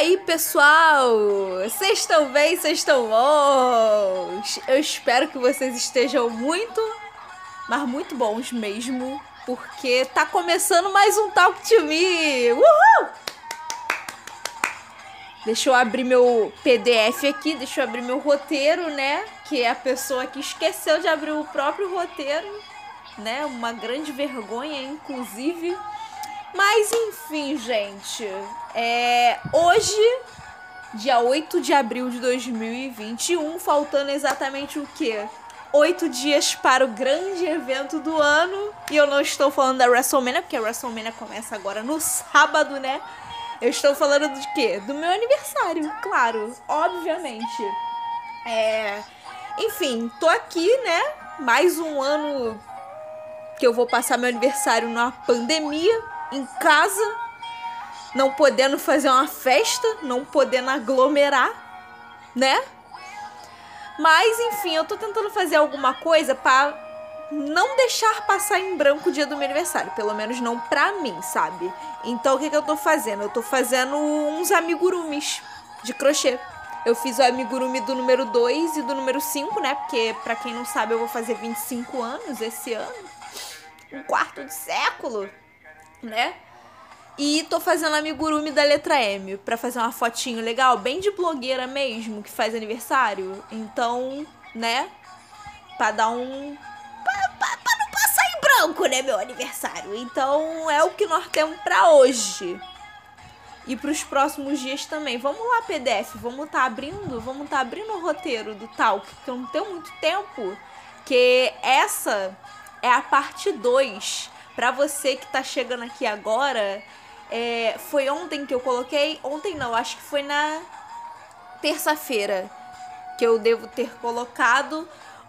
aí, pessoal? Vocês estão bem? Vocês estão bons? Eu espero que vocês estejam muito, mas muito bons mesmo, porque tá começando mais um Talk to Me! Uhul! Deixa eu abrir meu PDF aqui, deixa eu abrir meu roteiro, né? Que é a pessoa que esqueceu de abrir o próprio roteiro, né? Uma grande vergonha, inclusive. Mas enfim, gente. É, hoje, dia 8 de abril de 2021, faltando exatamente o quê? Oito dias para o grande evento do ano. E eu não estou falando da WrestleMania, porque a WrestleMania começa agora no sábado, né? Eu estou falando de quê? Do meu aniversário, claro, obviamente. É. Enfim, tô aqui, né? Mais um ano que eu vou passar meu aniversário na pandemia em casa, não podendo fazer uma festa, não podendo aglomerar, né? Mas enfim, eu tô tentando fazer alguma coisa para não deixar passar em branco o dia do meu aniversário, pelo menos não pra mim, sabe? Então o que, que eu tô fazendo? Eu tô fazendo uns amigurumis de crochê. Eu fiz o amigurumi do número 2 e do número 5, né? Porque, pra quem não sabe, eu vou fazer 25 anos esse ano. Um quarto de século né? E tô fazendo amigurumi da letra M pra fazer uma fotinho legal, bem de blogueira mesmo, que faz aniversário. Então, né? Pra dar um. Pra, pra, pra não passar em branco, né, meu aniversário. Então, é o que nós temos pra hoje. E pros próximos dias também. Vamos lá, PDF, vamos tá abrindo, vamos tá abrindo o roteiro do tal, porque eu não tenho muito tempo. Que essa é a parte 2 Pra você que tá chegando aqui agora, é, foi ontem que eu coloquei. Ontem não, acho que foi na terça-feira que eu devo ter colocado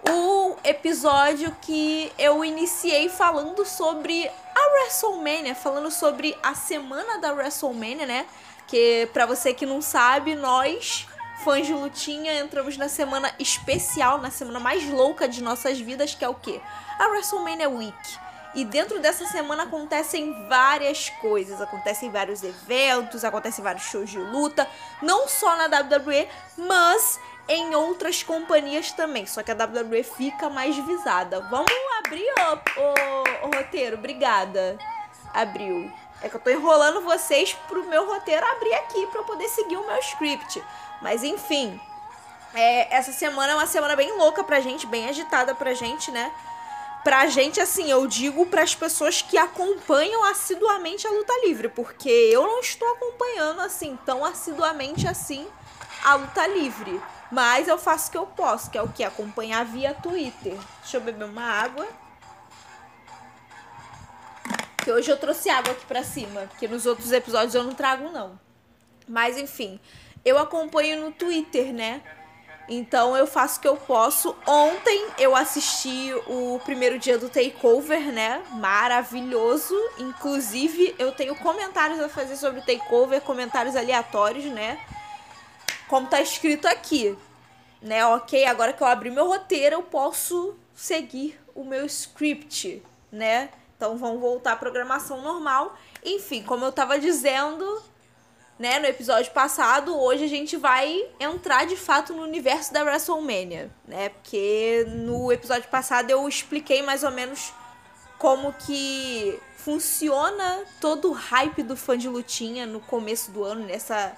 o episódio que eu iniciei falando sobre a WrestleMania, falando sobre a semana da WrestleMania, né? Que para você que não sabe, nós fãs de lutinha entramos na semana especial, na semana mais louca de nossas vidas, que é o quê? A WrestleMania Week. E dentro dessa semana acontecem várias coisas, acontecem vários eventos, acontecem vários shows de luta, não só na WWE, mas em outras companhias também. Só que a WWE fica mais visada. Vamos abrir o, o, o roteiro, obrigada. Abriu. É que eu tô enrolando vocês pro meu roteiro abrir aqui para eu poder seguir o meu script. Mas enfim, é, essa semana é uma semana bem louca pra gente, bem agitada pra gente, né? Pra gente, assim, eu digo para as pessoas que acompanham assiduamente a luta livre, porque eu não estou acompanhando assim tão assiduamente assim a luta livre. Mas eu faço o que eu posso, que é o que? Acompanhar via Twitter. Deixa eu beber uma água. Que hoje eu trouxe água aqui pra cima, porque nos outros episódios eu não trago, não. Mas enfim, eu acompanho no Twitter, né? Então eu faço o que eu posso. Ontem eu assisti o primeiro dia do Takeover, né? Maravilhoso. Inclusive, eu tenho comentários a fazer sobre o Takeover, comentários aleatórios, né? Como tá escrito aqui, né? Ok, agora que eu abri meu roteiro, eu posso seguir o meu script, né? Então vamos voltar à programação normal. Enfim, como eu tava dizendo, né, no episódio passado, hoje a gente vai entrar de fato no universo da WrestleMania, né? Porque no episódio passado eu expliquei mais ou menos como que funciona todo o hype do fã de lutinha no começo do ano, nessa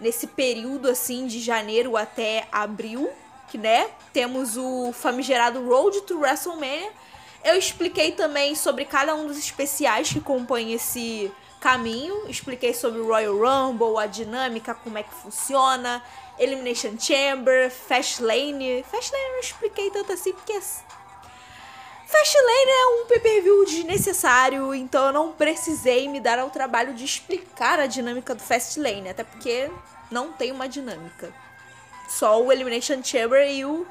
nesse período assim de janeiro até abril, que né, temos o famigerado Road to WrestleMania. Eu expliquei também sobre cada um dos especiais que compõem esse caminho, expliquei sobre o Royal Rumble, a dinâmica, como é que funciona, Elimination Chamber, Fastlane. Fastlane eu não expliquei tanto assim porque Fastlane é um pay-per-view desnecessário, então eu não precisei me dar ao trabalho de explicar a dinâmica do Fastlane, até porque não tem uma dinâmica. Só o Elimination Chamber e o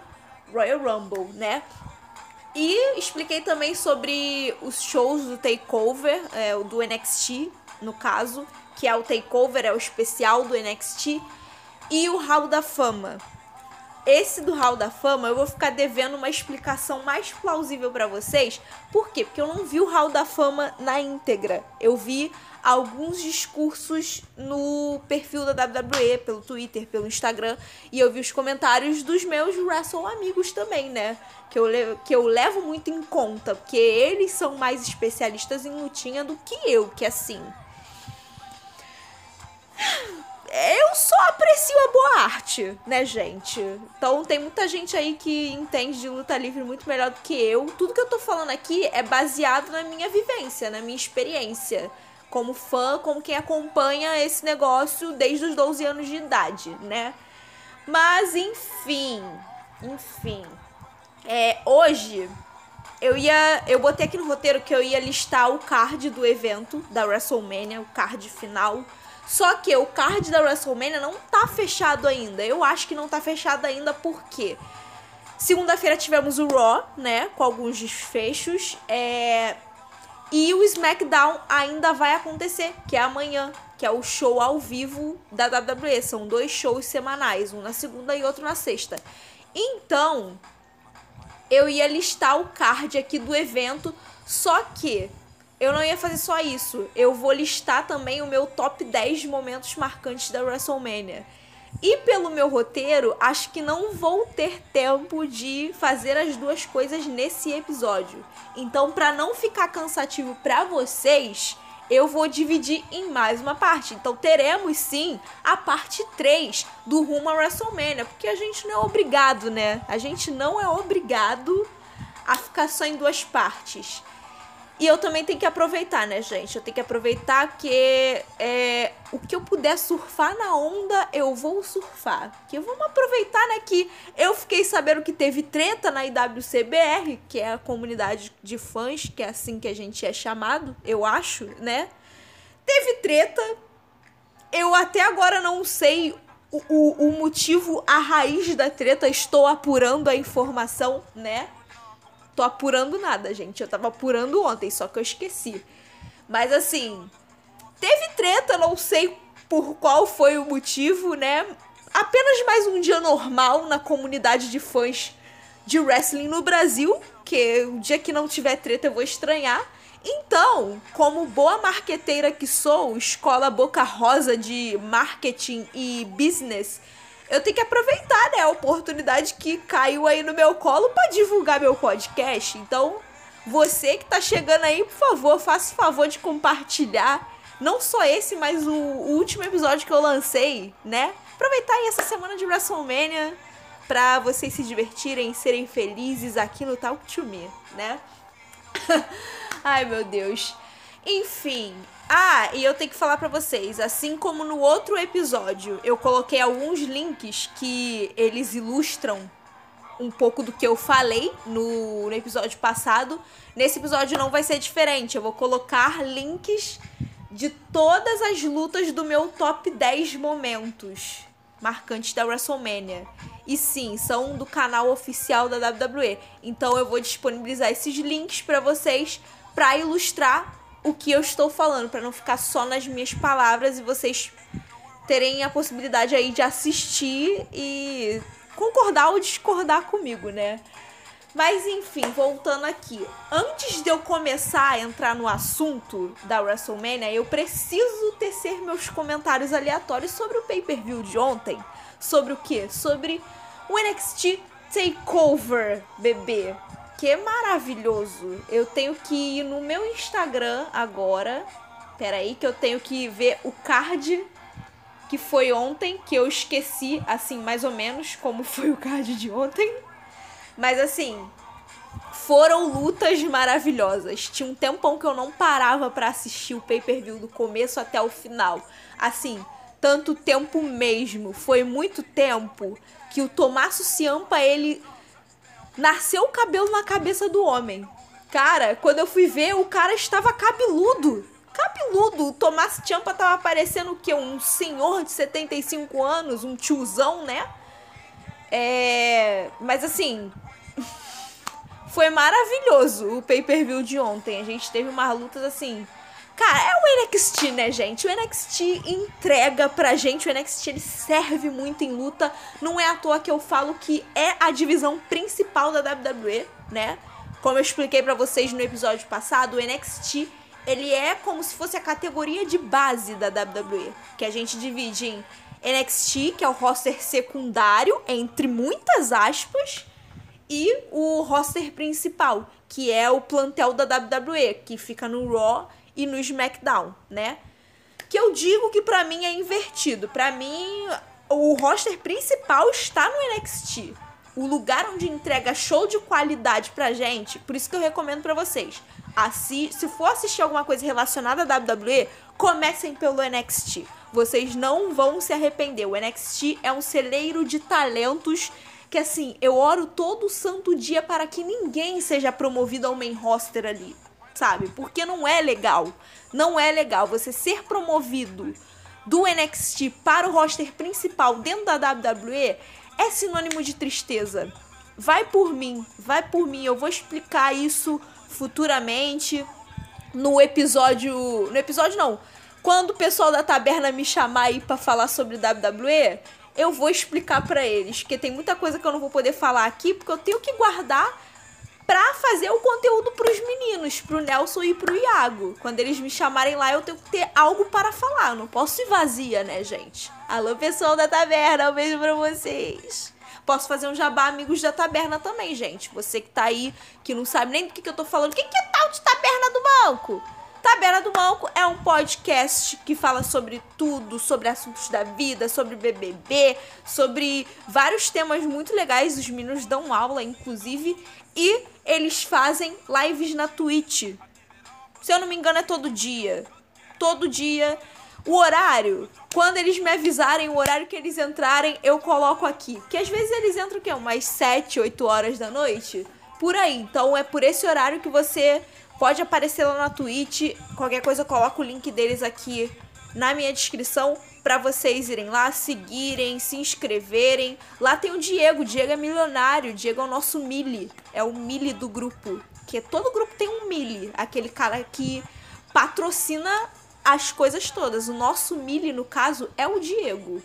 Royal Rumble, né? E expliquei também sobre os shows do Takeover, é, do NXT, no caso, que é o Takeover, é o especial do NXT, e o Hall da Fama. esse do Hall da Fama, eu vou ficar devendo uma explicação mais plausível para vocês. Por quê? Porque eu não vi o Hall da Fama na íntegra. Eu vi alguns discursos no perfil da WWE, pelo Twitter, pelo Instagram, e eu vi os comentários dos meus wrestle amigos também, né? Que eu, que eu levo muito em conta, porque eles são mais especialistas em lutinha do que eu, que assim eu só aprecio a boa arte, né, gente? Então tem muita gente aí que entende de luta livre muito melhor do que eu. Tudo que eu tô falando aqui é baseado na minha vivência, na minha experiência. Como fã, como quem acompanha esse negócio desde os 12 anos de idade, né? Mas enfim, enfim. É, hoje eu ia. Eu botei aqui no roteiro que eu ia listar o card do evento da WrestleMania, o card final só que o card da WrestleMania não tá fechado ainda. Eu acho que não tá fechado ainda porque segunda-feira tivemos o Raw, né, com alguns desfechos, é... e o SmackDown ainda vai acontecer, que é amanhã, que é o show ao vivo da WWE. São dois shows semanais, um na segunda e outro na sexta. Então, eu ia listar o card aqui do evento, só que eu não ia fazer só isso. Eu vou listar também o meu top 10 momentos marcantes da WrestleMania. E pelo meu roteiro, acho que não vou ter tempo de fazer as duas coisas nesse episódio. Então, para não ficar cansativo para vocês, eu vou dividir em mais uma parte. Então, teremos sim a parte 3 do Rumo a WrestleMania, porque a gente não é obrigado, né? A gente não é obrigado a ficar só em duas partes. E eu também tenho que aproveitar, né, gente? Eu tenho que aproveitar que é, o que eu puder surfar na onda, eu vou surfar. Que vamos aproveitar, né, que eu fiquei sabendo que teve treta na IWCBR, que é a comunidade de fãs, que é assim que a gente é chamado, eu acho, né? Teve treta. Eu até agora não sei o, o, o motivo, a raiz da treta, estou apurando a informação, né? Tô apurando nada, gente. Eu tava apurando ontem, só que eu esqueci. Mas assim, teve treta, não sei por qual foi o motivo, né? Apenas mais um dia normal na comunidade de fãs de wrestling no Brasil, que o dia que não tiver treta eu vou estranhar. Então, como boa marqueteira que sou, escola boca rosa de marketing e business, eu tenho que aproveitar, né, a oportunidade que caiu aí no meu colo para divulgar meu podcast. Então, você que tá chegando aí, por favor, faça o favor de compartilhar não só esse, mas o, o último episódio que eu lancei, né? Aproveitar aí essa semana de WrestleMania para vocês se divertirem, serem felizes aqui no Talk to Me, né? Ai, meu Deus. Enfim, ah, e eu tenho que falar para vocês, assim como no outro episódio, eu coloquei alguns links que eles ilustram um pouco do que eu falei no, no episódio passado. Nesse episódio não vai ser diferente. Eu vou colocar links de todas as lutas do meu top 10 momentos marcantes da WrestleMania. E sim, são do canal oficial da WWE. Então eu vou disponibilizar esses links para vocês para ilustrar o que eu estou falando, para não ficar só nas minhas palavras e vocês terem a possibilidade aí de assistir e concordar ou discordar comigo, né? Mas enfim, voltando aqui. Antes de eu começar a entrar no assunto da WrestleMania, eu preciso tecer meus comentários aleatórios sobre o pay-per-view de ontem. Sobre o quê? Sobre o NXT Takeover, bebê que é maravilhoso. Eu tenho que ir no meu Instagram agora. Pera aí que eu tenho que ver o card que foi ontem, que eu esqueci, assim, mais ou menos, como foi o card de ontem. Mas assim, foram lutas maravilhosas. Tinha um tempão que eu não parava para assistir o pay-per-view do começo até o final. Assim, tanto tempo mesmo. Foi muito tempo que o Tomasso Ciampa, ele nasceu o cabelo na cabeça do homem. Cara, quando eu fui ver, o cara estava cabeludo. Cabeludo. O Tomás Champa tava parecendo o quê? Um senhor de 75 anos, um tiozão, né? É. Mas assim. Foi maravilhoso o pay-per-view de ontem. A gente teve umas lutas assim. Cara, é o NXT, né, gente? O NXT entrega pra gente, o NXT ele serve muito em luta. Não é à toa que eu falo que é a divisão principal da WWE, né? Como eu expliquei para vocês no episódio passado, o NXT ele é como se fosse a categoria de base da WWE, que a gente divide em NXT, que é o roster secundário, entre muitas aspas, e o roster principal, que é o plantel da WWE, que fica no Raw e no SmackDown, né? Que eu digo que para mim é invertido. Para mim, o roster principal está no NXT. O lugar onde entrega show de qualidade pra gente, por isso que eu recomendo para vocês. Assi se for assistir alguma coisa relacionada à WWE, comecem pelo NXT. Vocês não vão se arrepender. O NXT é um celeiro de talentos que assim, eu oro todo santo dia para que ninguém seja promovido ao main roster ali sabe? Porque não é legal. Não é legal você ser promovido do NXT para o roster principal dentro da WWE é sinônimo de tristeza. Vai por mim, vai por mim. Eu vou explicar isso futuramente no episódio, no episódio não. Quando o pessoal da taberna me chamar aí para falar sobre WWE, eu vou explicar para eles, porque tem muita coisa que eu não vou poder falar aqui, porque eu tenho que guardar pra fazer o conteúdo pros meninos, pro Nelson e pro Iago. Quando eles me chamarem lá, eu tenho que ter algo para falar. Eu não posso ir vazia, né, gente? Alô, pessoal da taberna, um beijo pra vocês. Posso fazer um jabá amigos da taberna também, gente. Você que tá aí, que não sabe nem do que, que eu tô falando. O que, que é tal de taberna do banco? Taberna do Banco é um podcast que fala sobre tudo, sobre assuntos da vida, sobre BBB, sobre vários temas muito legais. Os meninos dão aula, inclusive, e eles fazem lives na Twitch. Se eu não me engano, é todo dia. Todo dia. O horário, quando eles me avisarem o horário que eles entrarem, eu coloco aqui. Que às vezes eles entram o quê? Umas 7, 8 horas da noite? Por aí. Então é por esse horário que você pode aparecer lá na Twitch. Qualquer coisa eu coloco o link deles aqui na minha descrição para vocês irem lá, seguirem, se inscreverem. Lá tem o Diego, o Diego é milionário, o Diego é o nosso Mili, é o Mili do grupo. Que todo grupo tem um Mili, aquele cara que patrocina as coisas todas. O nosso Mili, no caso, é o Diego.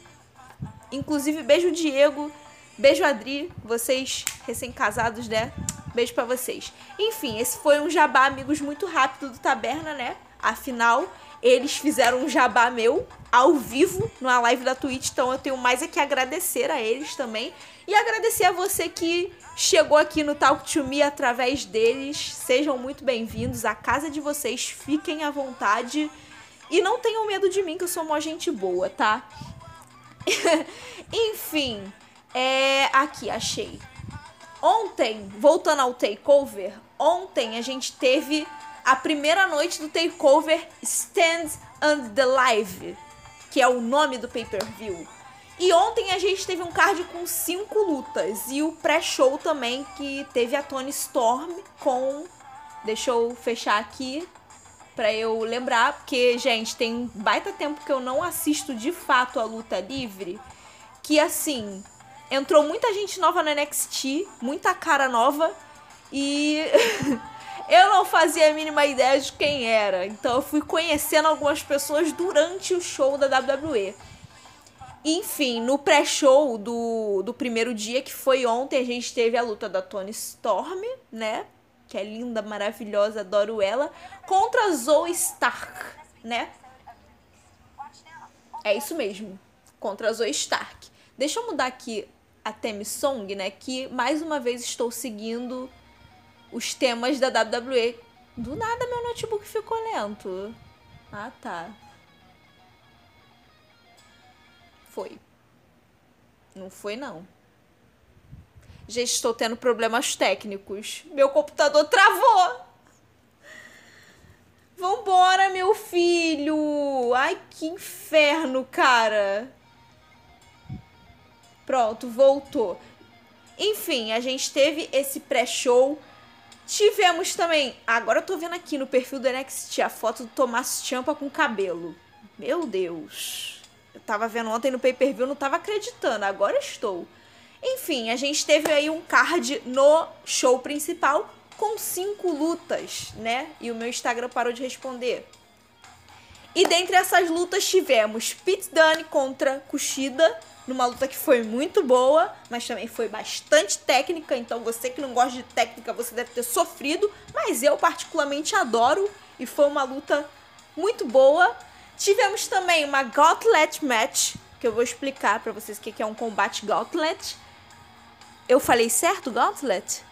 Inclusive, beijo Diego, beijo Adri, vocês recém-casados, né? Beijo para vocês. Enfim, esse foi um jabá, amigos, muito rápido do Taberna, né? Afinal, eles fizeram um jabá meu ao vivo na live da Twitch, então eu tenho mais é que agradecer a eles também. E agradecer a você que chegou aqui no Talk to Me através deles. Sejam muito bem-vindos. A casa de vocês, fiquem à vontade. E não tenham medo de mim, que eu sou uma gente boa, tá? Enfim, é. Aqui, achei. Ontem, voltando ao takeover, ontem a gente teve a primeira noite do takeover Stand and the Live, que é o nome do pay-per-view. E ontem a gente teve um card com cinco lutas e o pré-show também que teve a Tony Storm com deixa eu fechar aqui para eu lembrar, porque gente, tem baita tempo que eu não assisto de fato a luta livre, que assim, entrou muita gente nova no NXT, muita cara nova e Eu não fazia a mínima ideia de quem era. Então eu fui conhecendo algumas pessoas durante o show da WWE. Enfim, no pré-show do, do primeiro dia, que foi ontem, a gente teve a luta da Tony Storm, né? Que é linda, maravilhosa, adoro ela. Contra a Zoe Stark, né? É isso mesmo. Contra a Zoe Stark. Deixa eu mudar aqui a theme song, né? Que mais uma vez estou seguindo os temas da WWE. Do nada meu notebook ficou lento. Ah, tá. Foi. Não foi, não. Já estou tendo problemas técnicos. Meu computador travou. Vambora, meu filho. Ai, que inferno, cara. Pronto, voltou. Enfim, a gente teve esse pré-show Tivemos também, agora eu tô vendo aqui no perfil do NXT a foto do Tomás Champa com cabelo. Meu Deus. Eu tava vendo ontem no pay-per-view, não tava acreditando, agora estou. Enfim, a gente teve aí um card no show principal com cinco lutas, né? E o meu Instagram parou de responder. E dentre essas lutas tivemos Pete Dunne contra Kushida, numa luta que foi muito boa, mas também foi bastante técnica, então você que não gosta de técnica, você deve ter sofrido, mas eu particularmente adoro e foi uma luta muito boa. Tivemos também uma Gauntlet Match, que eu vou explicar para vocês o que é um combate Gauntlet. Eu falei certo, Gauntlet?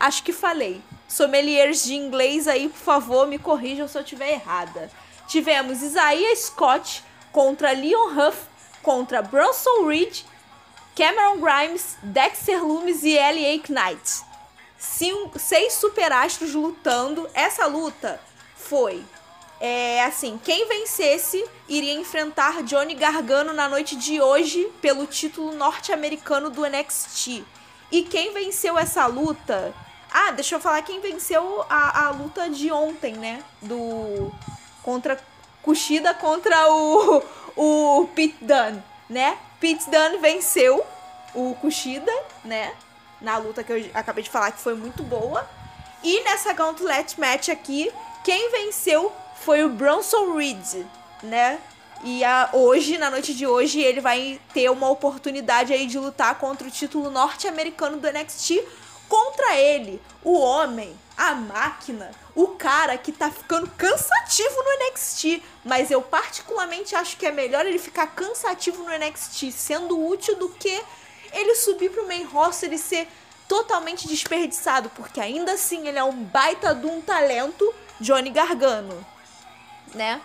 Acho que falei. Sommeliers de inglês aí, por favor, me corrijam se eu estiver errada. Tivemos Isaiah Scott contra Leon Huff, contra Bronson Reed, Cameron Grimes, Dexter Loomis e L.A. Knight. Cinco, seis superastros lutando. Essa luta foi é assim, quem vencesse iria enfrentar Johnny Gargano na noite de hoje pelo título norte-americano do NXT. E quem venceu essa luta? Ah, deixa eu falar quem venceu a, a luta de ontem, né? Do contra Kushida contra o o Pete Dunne, né? Pete Dunne venceu o Kushida, né? Na luta que eu acabei de falar que foi muito boa. E nessa Gauntlet Match aqui, quem venceu foi o Bronson Reed, né? E a, hoje, na noite de hoje, ele vai ter uma oportunidade aí de lutar contra o título norte-americano do NXT. Contra ele, o homem, a máquina, o cara que tá ficando cansativo no NXT. Mas eu particularmente acho que é melhor ele ficar cansativo no NXT, sendo útil, do que ele subir pro main roster e ser totalmente desperdiçado. Porque ainda assim ele é um baita de um talento, Johnny Gargano né?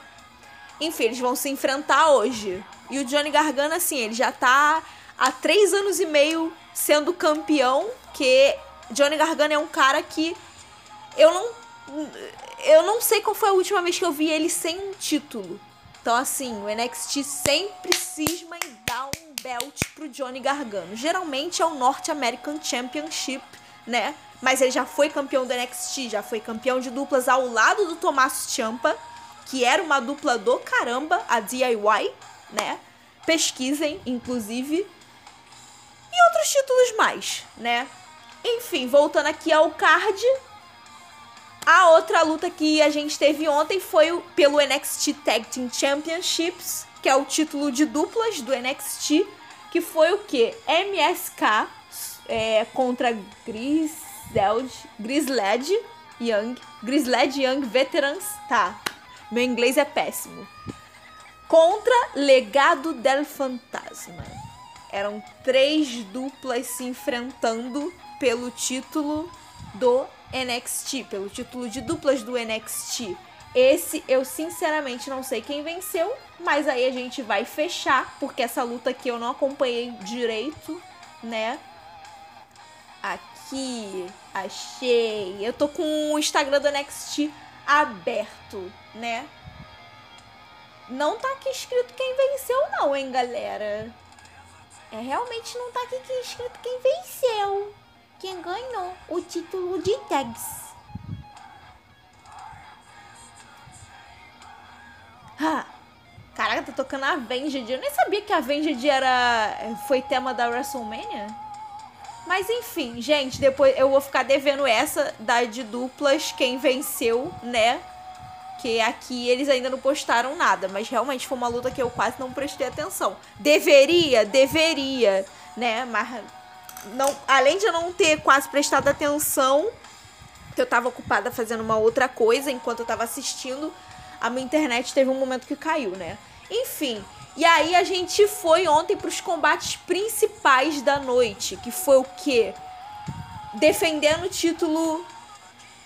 Enfim, eles vão se enfrentar hoje. E o Johnny Gargano, assim, ele já tá há três anos e meio sendo campeão, que Johnny Gargano é um cara que eu não. Eu não sei qual foi a última vez que eu vi ele sem um título. Então, assim, o NXT sempre cisma em dar um belt pro Johnny Gargano. Geralmente é o North American Championship, né? Mas ele já foi campeão do NXT, já foi campeão de duplas ao lado do Tommaso Ciampa que era uma dupla do caramba, a DIY, né? Pesquisem, inclusive. E outros títulos mais, né? Enfim, voltando aqui ao card. A outra luta que a gente teve ontem foi pelo NXT Tag Team Championships, que é o título de duplas do NXT, que foi o que? MSK é, contra Griseled, Grisled Young, Grisled Young Veterans, tá? Meu inglês é péssimo. Contra Legado del Fantasma. Eram três duplas se enfrentando pelo título do NXT, pelo título de duplas do NXT. Esse eu sinceramente não sei quem venceu, mas aí a gente vai fechar, porque essa luta aqui eu não acompanhei direito, né? Aqui, achei. Eu tô com o Instagram do NXT aberto, né? Não tá aqui escrito quem venceu, não, hein, galera? É, realmente não tá aqui escrito quem venceu. Quem ganhou o título de tags. Ah, caraca, tá tocando a Avenged. Eu nem sabia que a Avenged era, foi tema da WrestleMania. Mas enfim, gente, depois eu vou ficar devendo essa da de duplas, quem venceu, né? Que aqui eles ainda não postaram nada, mas realmente foi uma luta que eu quase não prestei atenção. Deveria, deveria, né? Mas não, além de eu não ter quase prestado atenção, que eu tava ocupada fazendo uma outra coisa enquanto eu tava assistindo, a minha internet teve um momento que caiu, né? Enfim, e aí a gente foi ontem para os combates principais da noite, que foi o quê? Defendendo o título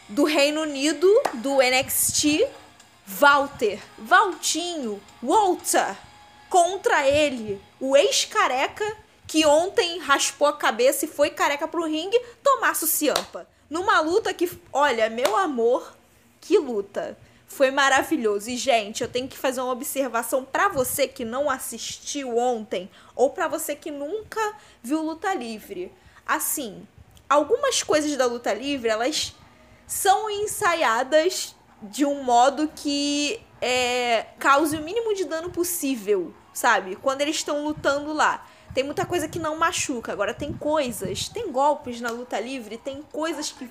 do Reino Unido, do NXT, Walter, Valtinho, Walter, contra ele, o ex-careca, que ontem raspou a cabeça e foi careca pro ringue, Tomasso Ciampa. Numa luta que, olha, meu amor, que luta. Foi maravilhoso. E, gente, eu tenho que fazer uma observação para você que não assistiu ontem ou para você que nunca viu luta livre. Assim, algumas coisas da luta livre, elas são ensaiadas de um modo que é, cause o mínimo de dano possível, sabe? Quando eles estão lutando lá. Tem muita coisa que não machuca. Agora, tem coisas, tem golpes na luta livre, tem coisas que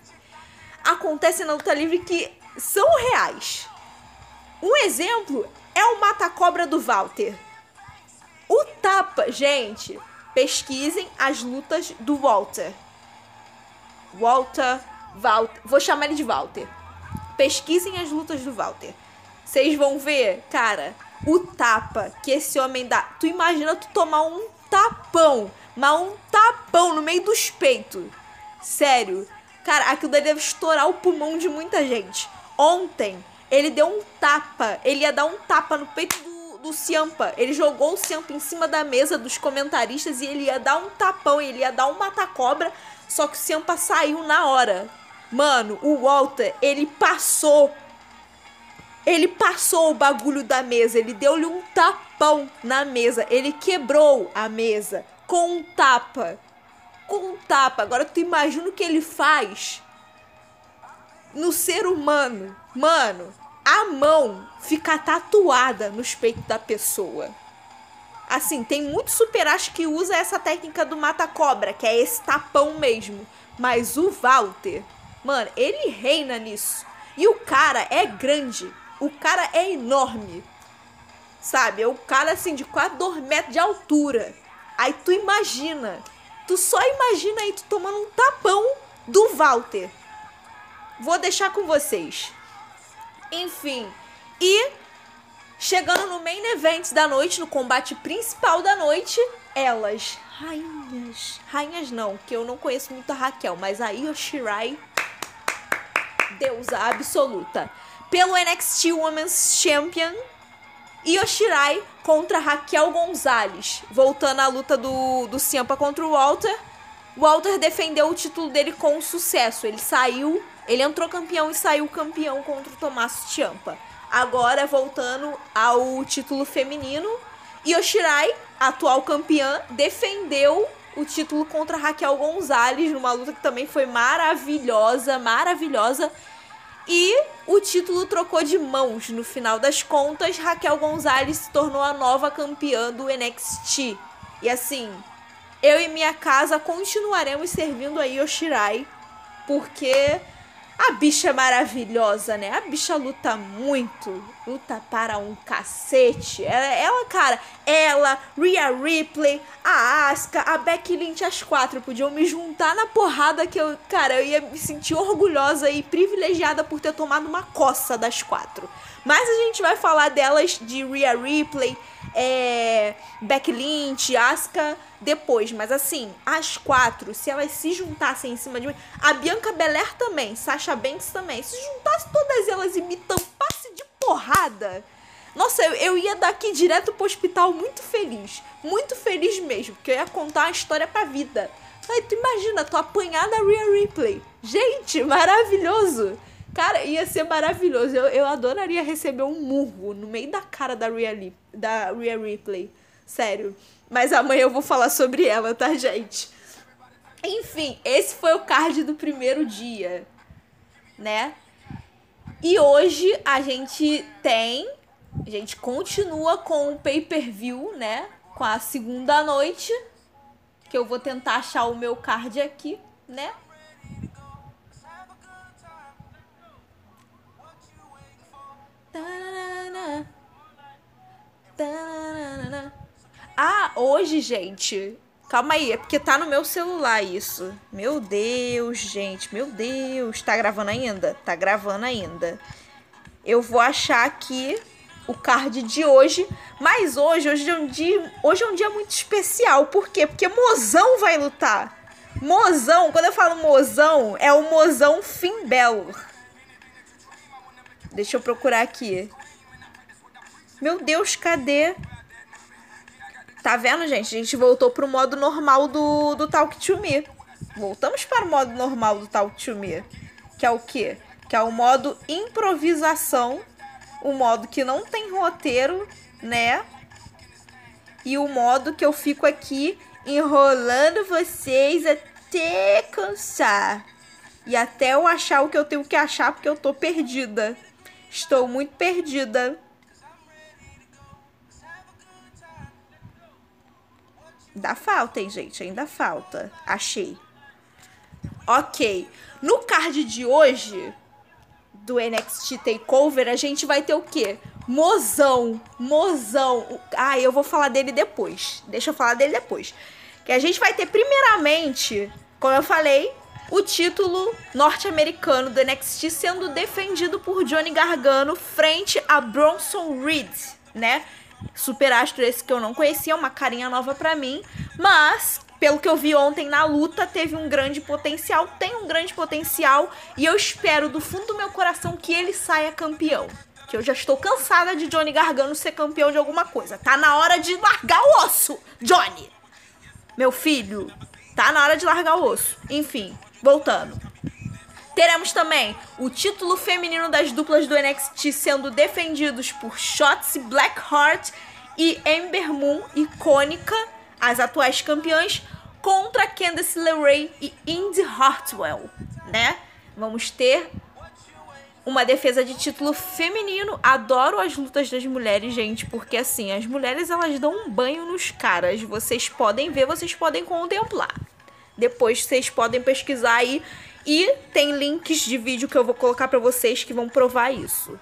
acontecem na luta livre que são reais. Um exemplo é o mata-cobra do Walter. O tapa, gente, pesquisem as lutas do Walter. Walter, Walter, vou chamar ele de Walter. Pesquisem as lutas do Walter. Vocês vão ver, cara, o tapa que esse homem dá. Tu imagina tu tomar um tapão, mas um tapão no meio dos peitos. Sério. Cara, aquilo deve estourar o pulmão de muita gente. Ontem, ele deu um tapa. Ele ia dar um tapa no peito do, do Ciampa. Ele jogou o Ciampa em cima da mesa dos comentaristas e ele ia dar um tapão. Ele ia dar um mata-cobra. Só que o Ciampa saiu na hora. Mano, o Walter, ele passou. Ele passou o bagulho da mesa. Ele deu-lhe um tapão na mesa. Ele quebrou a mesa com um tapa. Com um tapa. Agora tu imagina o que ele faz no ser humano. Mano, a mão fica tatuada nos peitos da pessoa. Assim, tem muito super acho que usa essa técnica do mata-cobra, que é esse tapão mesmo. Mas o Walter, mano, ele reina nisso. E o cara é grande. O cara é enorme. Sabe? É o cara assim de quase 2 metros de altura. Aí tu imagina. Tu só imagina aí tu tomando um tapão do Walter. Vou deixar com vocês. Enfim. E chegando no main event da noite, no combate principal da noite, elas, rainhas. Rainhas não, que eu não conheço muito a Raquel, mas a Io Shirai, deusa absoluta. Pelo NXT Women's Champion, Io Shirai contra Raquel Gonzalez. Voltando à luta do, do Ciampa contra o Walter. Walter defendeu o título dele com sucesso. Ele saiu ele entrou campeão e saiu campeão contra o Tommaso Ciampa. Agora, voltando ao título feminino, Yoshirai, atual campeã, defendeu o título contra Raquel Gonzalez, numa luta que também foi maravilhosa, maravilhosa. E o título trocou de mãos. No final das contas, Raquel Gonzalez se tornou a nova campeã do NXT. E assim, eu e minha casa continuaremos servindo a Yoshirai, porque a bicha é maravilhosa, né? A bicha luta muito. Luta para um cacete. Ela, ela cara, ela, Rhea Ripley, a Asuka, a Becky Lynch, as quatro podiam me juntar na porrada que eu, cara, eu ia me sentir orgulhosa e privilegiada por ter tomado uma coça das quatro. Mas a gente vai falar delas de Rhea Ripley, é, Becky Lynch, Asuka depois. Mas assim, as quatro, se elas se juntassem em cima de mim. A Bianca Belair também, Sasha Banks também. Se juntasse todas elas e me tampasse de porrada. Nossa, eu, eu ia daqui direto pro hospital muito feliz. Muito feliz mesmo, porque eu ia contar uma história pra vida. Aí tu imagina, tu apanhar da Rhea Ripley. Gente, maravilhoso. Cara, ia ser maravilhoso. Eu, eu adoraria receber um murro no meio da cara da Rhea, da Rhea Ripley. Sério. Mas amanhã eu vou falar sobre ela, tá, gente? Enfim, esse foi o card do primeiro dia, né? E hoje a gente tem. A gente continua com o pay-per-view, né? Com a segunda noite. Que eu vou tentar achar o meu card aqui, né? Ah, hoje, gente. Calma aí, é porque tá no meu celular isso. Meu Deus, gente, meu Deus. Tá gravando ainda? Tá gravando ainda. Eu vou achar aqui o card de hoje. Mas hoje, hoje é um dia, hoje é um dia muito especial. Por quê? Porque Mozão vai lutar. Mozão, quando eu falo Mozão, é o Mozão Finn Balor. Deixa eu procurar aqui. Meu Deus, cadê? Tá vendo, gente? A gente voltou pro modo normal do, do Talk to Me. Voltamos para o modo normal do Talk to Me. Que é o quê? Que é o modo improvisação. O modo que não tem roteiro, né? E o modo que eu fico aqui enrolando vocês até cansar. E até eu achar o que eu tenho que achar, porque eu tô perdida. Estou muito perdida. Dá falta, hein, gente? Ainda falta. Achei. Ok. No card de hoje do NXT Takeover, a gente vai ter o quê? Mozão, mozão. Ah, eu vou falar dele depois. Deixa eu falar dele depois. Que a gente vai ter, primeiramente, como eu falei, o título norte-americano do NXT sendo defendido por Johnny Gargano frente a Bronson Reed, né? Super astro esse que eu não conhecia, uma carinha nova pra mim, mas pelo que eu vi ontem na luta, teve um grande potencial, tem um grande potencial e eu espero do fundo do meu coração que ele saia campeão. Que eu já estou cansada de Johnny Gargano ser campeão de alguma coisa. Tá na hora de largar o osso, Johnny. Meu filho, tá na hora de largar o osso. Enfim, voltando. Teremos também o título feminino das duplas do NXT sendo defendidos por Shotzi Blackheart e Ember Moon, icônica, as atuais campeãs, contra Candice LeRae e Indy Hartwell, né? Vamos ter uma defesa de título feminino. Adoro as lutas das mulheres, gente, porque assim, as mulheres elas dão um banho nos caras. Vocês podem ver, vocês podem contemplar. Depois vocês podem pesquisar aí e tem links de vídeo que eu vou colocar para vocês que vão provar isso.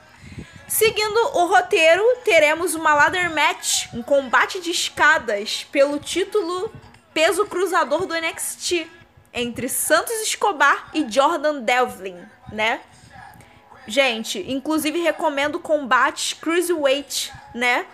Seguindo o roteiro, teremos uma ladder match, um combate de escadas pelo título peso cruzador do NXT entre Santos Escobar e Jordan Devlin, né? Gente, inclusive recomendo combates cruiserweight, né?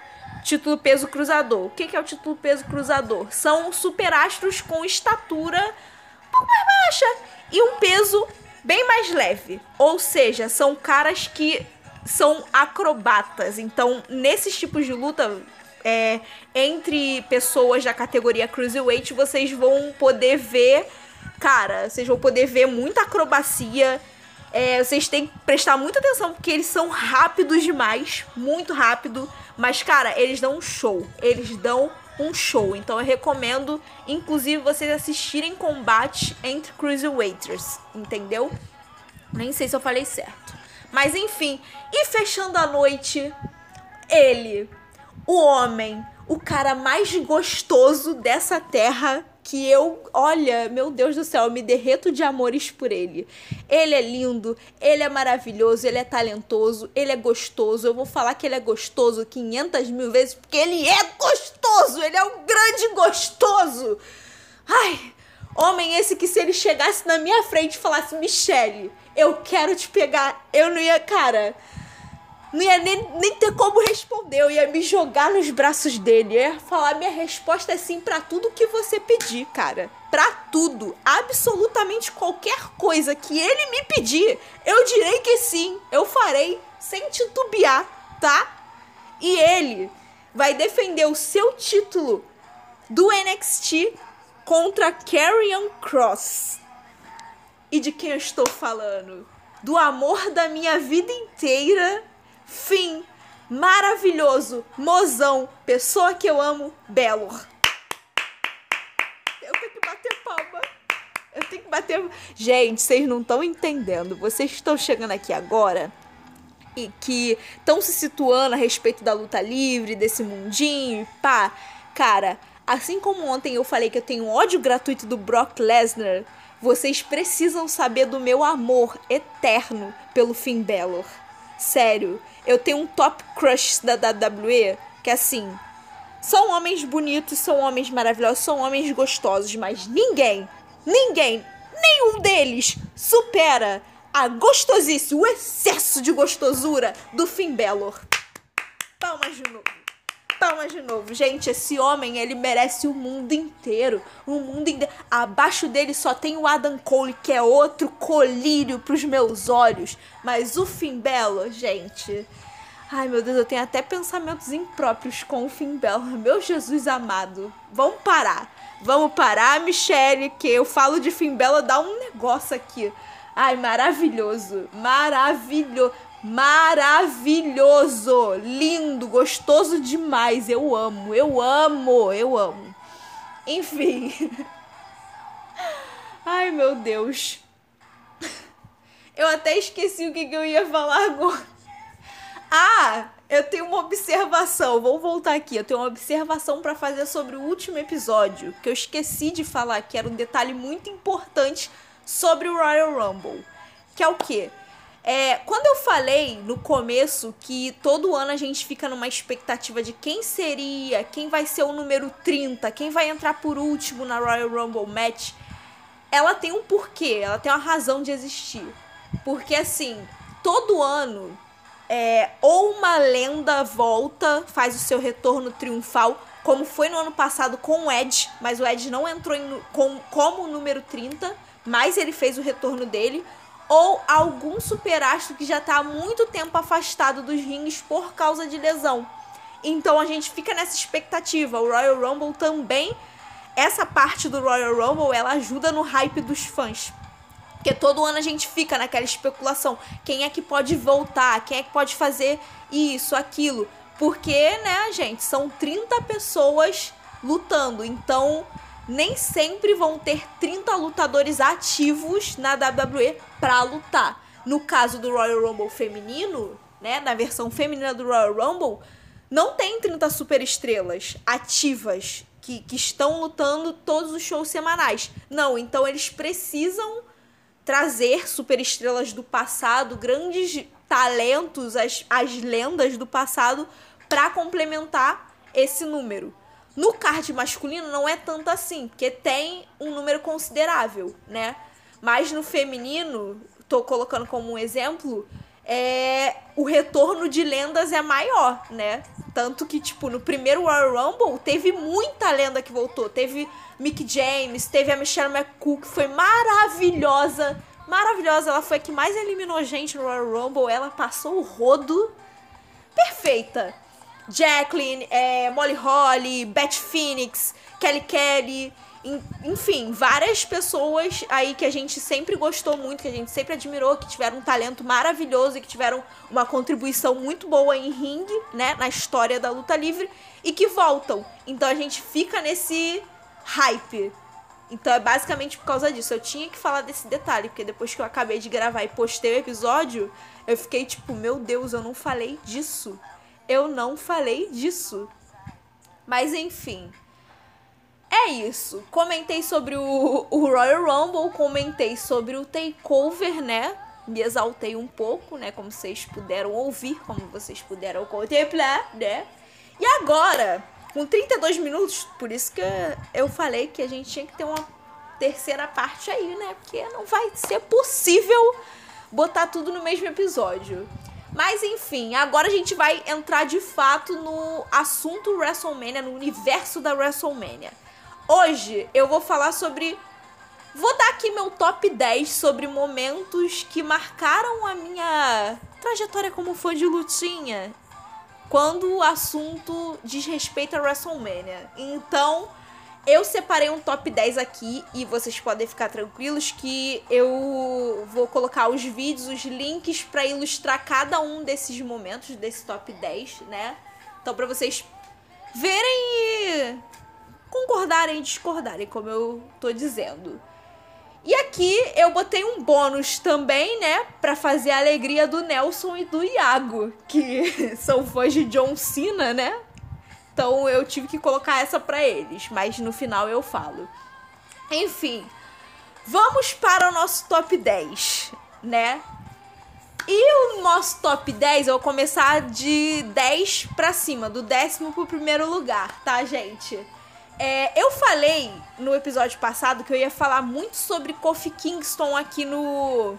Título peso cruzador. O que é o título peso cruzador? São superastros com estatura um pouco mais baixa e um peso bem mais leve. Ou seja, são caras que são acrobatas. Então, nesses tipos de luta, é, entre pessoas da categoria Cruiserweight, vocês vão poder ver. Cara, vocês vão poder ver muita acrobacia. É, vocês têm que prestar muita atenção porque eles são rápidos demais, muito rápido. Mas, cara, eles dão um show. Eles dão um show. Então eu recomendo, inclusive, vocês assistirem combate entre Cruiserweighters, entendeu? Nem sei se eu falei certo. Mas enfim, e fechando a noite, ele, o homem, o cara mais gostoso dessa terra que eu, olha, meu Deus do céu, eu me derreto de amores por ele. Ele é lindo, ele é maravilhoso, ele é talentoso, ele é gostoso. Eu vou falar que ele é gostoso 500 mil vezes porque ele é gostoso, ele é um grande gostoso. Ai, homem esse que se ele chegasse na minha frente e falasse, Michele, eu quero te pegar, eu não ia, cara não ia nem, nem ter como responder. Eu ia me jogar nos braços dele. Eu ia falar: minha resposta é sim para tudo que você pedir, cara. Pra tudo. Absolutamente qualquer coisa que ele me pedir, eu direi que sim. Eu farei sem titubear, tá? E ele vai defender o seu título do NXT contra Karrion Cross. E de quem eu estou falando? Do amor da minha vida inteira fim, maravilhoso, mozão, pessoa que eu amo, Belor. Eu tenho que bater palma. Eu tenho que bater. Gente, vocês não estão entendendo. Vocês estão chegando aqui agora e que estão se situando a respeito da luta livre, desse mundinho, pá. Cara, assim como ontem eu falei que eu tenho ódio gratuito do Brock Lesnar, vocês precisam saber do meu amor eterno pelo Finn Balor. Sério, eu tenho um top crush da WWE que é assim. São homens bonitos, são homens maravilhosos, são homens gostosos, mas ninguém, ninguém, nenhum deles supera a gostosice, o excesso de gostosura do Finn Balor. Palmas de novo palmas de novo. Gente, esse homem, ele merece o mundo inteiro. O mundo inteiro. Abaixo dele só tem o Adam Cole, que é outro colírio pros meus olhos. Mas o Belo, gente. Ai, meu Deus, eu tenho até pensamentos impróprios com o Belo. Meu Jesus amado. Vamos parar. Vamos parar, Michelle, que eu falo de Belo, dá um negócio aqui. Ai, maravilhoso. Maravilhoso maravilhoso, lindo, gostoso demais. Eu amo, eu amo, eu amo. Enfim. Ai, meu Deus. Eu até esqueci o que, eu ia falar agora. Ah, eu tenho uma observação. Vou voltar aqui. Eu tenho uma observação para fazer sobre o último episódio, que eu esqueci de falar, que era um detalhe muito importante sobre o Royal Rumble. Que é o quê? É, quando eu falei no começo que todo ano a gente fica numa expectativa de quem seria, quem vai ser o número 30, quem vai entrar por último na Royal Rumble Match, ela tem um porquê, ela tem uma razão de existir. Porque assim, todo ano é, ou uma lenda volta, faz o seu retorno triunfal, como foi no ano passado com o Edge, mas o Edge não entrou em, com, como número 30, mas ele fez o retorno dele ou algum superastro que já está há muito tempo afastado dos rings por causa de lesão. Então a gente fica nessa expectativa. O Royal Rumble também, essa parte do Royal Rumble, ela ajuda no hype dos fãs. Porque todo ano a gente fica naquela especulação. Quem é que pode voltar? Quem é que pode fazer isso, aquilo? Porque, né, gente, são 30 pessoas lutando. Então, nem sempre vão ter 30 lutadores ativos na WWE para lutar. No caso do Royal Rumble feminino, né, na versão feminina do Royal Rumble, não tem 30 superestrelas ativas que, que estão lutando todos os shows semanais. Não, então eles precisam trazer superestrelas do passado, grandes talentos, as, as lendas do passado, para complementar esse número. No card masculino não é tanto assim, porque tem um número considerável, né? Mas no feminino, tô colocando como um exemplo, é o retorno de lendas é maior, né? Tanto que, tipo, no primeiro Royal Rumble teve muita lenda que voltou. Teve Mick James, teve a Michelle McCool, que foi maravilhosa. Maravilhosa, ela foi a que mais eliminou gente no Royal Rumble. Ela passou o rodo. Perfeita. Jacqueline, é, Molly Holly, Beth Phoenix, Kelly Kelly, enfim, várias pessoas aí que a gente sempre gostou muito, que a gente sempre admirou, que tiveram um talento maravilhoso e que tiveram uma contribuição muito boa em ringue, né, na história da luta livre e que voltam. Então a gente fica nesse hype. Então é basicamente por causa disso. Eu tinha que falar desse detalhe, porque depois que eu acabei de gravar e postei o episódio, eu fiquei tipo, meu Deus, eu não falei disso eu não falei disso. Mas enfim. É isso. Comentei sobre o, o Royal Rumble, comentei sobre o Takeover, né? Me exaltei um pouco, né? Como vocês puderam ouvir, como vocês puderam contemplar, né? E agora, com 32 minutos, por isso que eu falei que a gente tinha que ter uma terceira parte aí, né? Porque não vai ser possível botar tudo no mesmo episódio. Mas enfim, agora a gente vai entrar de fato no assunto WrestleMania, no universo da WrestleMania. Hoje eu vou falar sobre. Vou dar aqui meu top 10 sobre momentos que marcaram a minha trajetória como fã de lutinha quando o assunto diz respeito a WrestleMania. Então, eu separei um top 10 aqui e vocês podem ficar tranquilos que eu vou colocar os vídeos, os links para ilustrar cada um desses momentos desse top 10, né? Então para vocês verem e concordarem e discordarem, como eu tô dizendo. E aqui eu botei um bônus também, né, para fazer a alegria do Nelson e do Iago, que são fãs de John Cena, né? Então eu tive que colocar essa para eles, mas no final eu falo. Enfim, vamos para o nosso top 10, né? E o nosso top 10, eu vou começar de 10 para cima, do décimo pro primeiro lugar, tá, gente? É, eu falei no episódio passado que eu ia falar muito sobre Kofi Kingston aqui no,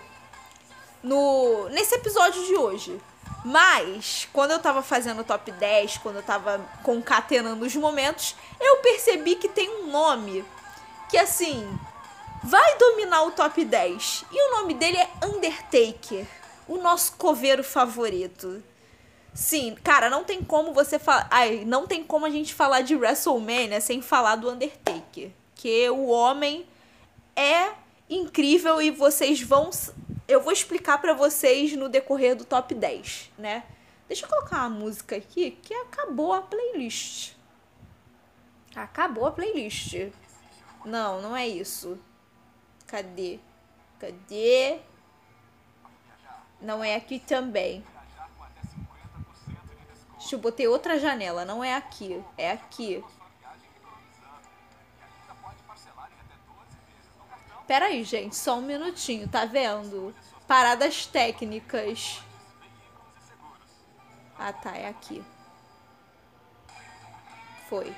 no nesse episódio de hoje. Mas, quando eu tava fazendo o top 10, quando eu tava concatenando os momentos, eu percebi que tem um nome que, assim, vai dominar o top 10. E o nome dele é Undertaker, o nosso coveiro favorito. Sim, cara, não tem como você falar. Não tem como a gente falar de WrestleMania sem falar do Undertaker. Que o homem é incrível e vocês vão eu vou explicar para vocês no decorrer do top 10, né? Deixa eu colocar uma música aqui que acabou a playlist. Acabou a playlist. Não, não é isso. Cadê? Cadê? Não é aqui também. Deixa eu botar outra janela. Não é aqui. É aqui. Pera aí, gente, só um minutinho, tá vendo? Paradas técnicas. Ah, tá, é aqui. Foi.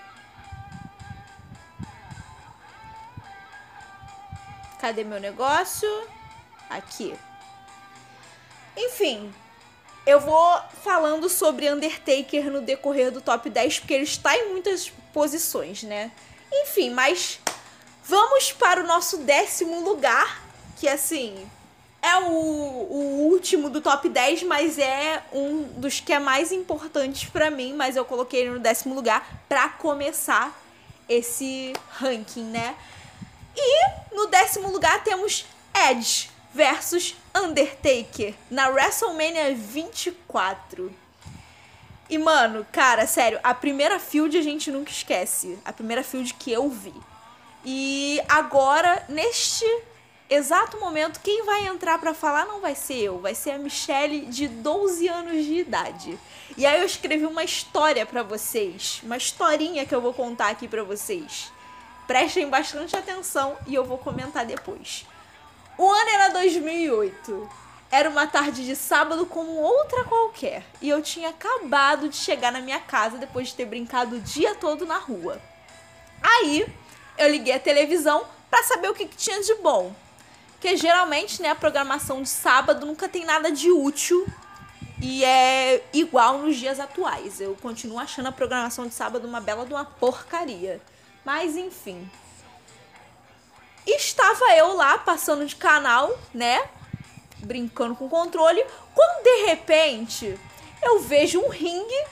Cadê meu negócio? Aqui. Enfim, eu vou falando sobre Undertaker no decorrer do top 10, porque ele está em muitas posições, né? Enfim, mas vamos para o nosso décimo lugar, que assim é o, o último do top 10, mas é um dos que é mais importantes para mim, mas eu coloquei ele no décimo lugar para começar esse ranking, né? E no décimo lugar temos Edge versus Undertaker na WrestleMania 24. E, mano, cara, sério, a primeira field a gente nunca esquece. A primeira field que eu vi. E agora, neste exato momento, quem vai entrar para falar não vai ser eu, vai ser a Michelle de 12 anos de idade. E aí eu escrevi uma história para vocês, uma historinha que eu vou contar aqui para vocês. Prestem bastante atenção e eu vou comentar depois. O ano era 2008. Era uma tarde de sábado como outra qualquer, e eu tinha acabado de chegar na minha casa depois de ter brincado o dia todo na rua. Aí, eu liguei a televisão para saber o que, que tinha de bom. Porque geralmente, né, a programação de sábado nunca tem nada de útil e é igual nos dias atuais. Eu continuo achando a programação de sábado uma bela de uma porcaria. Mas enfim. Estava eu lá passando de canal, né? Brincando com o controle, quando de repente eu vejo um ringue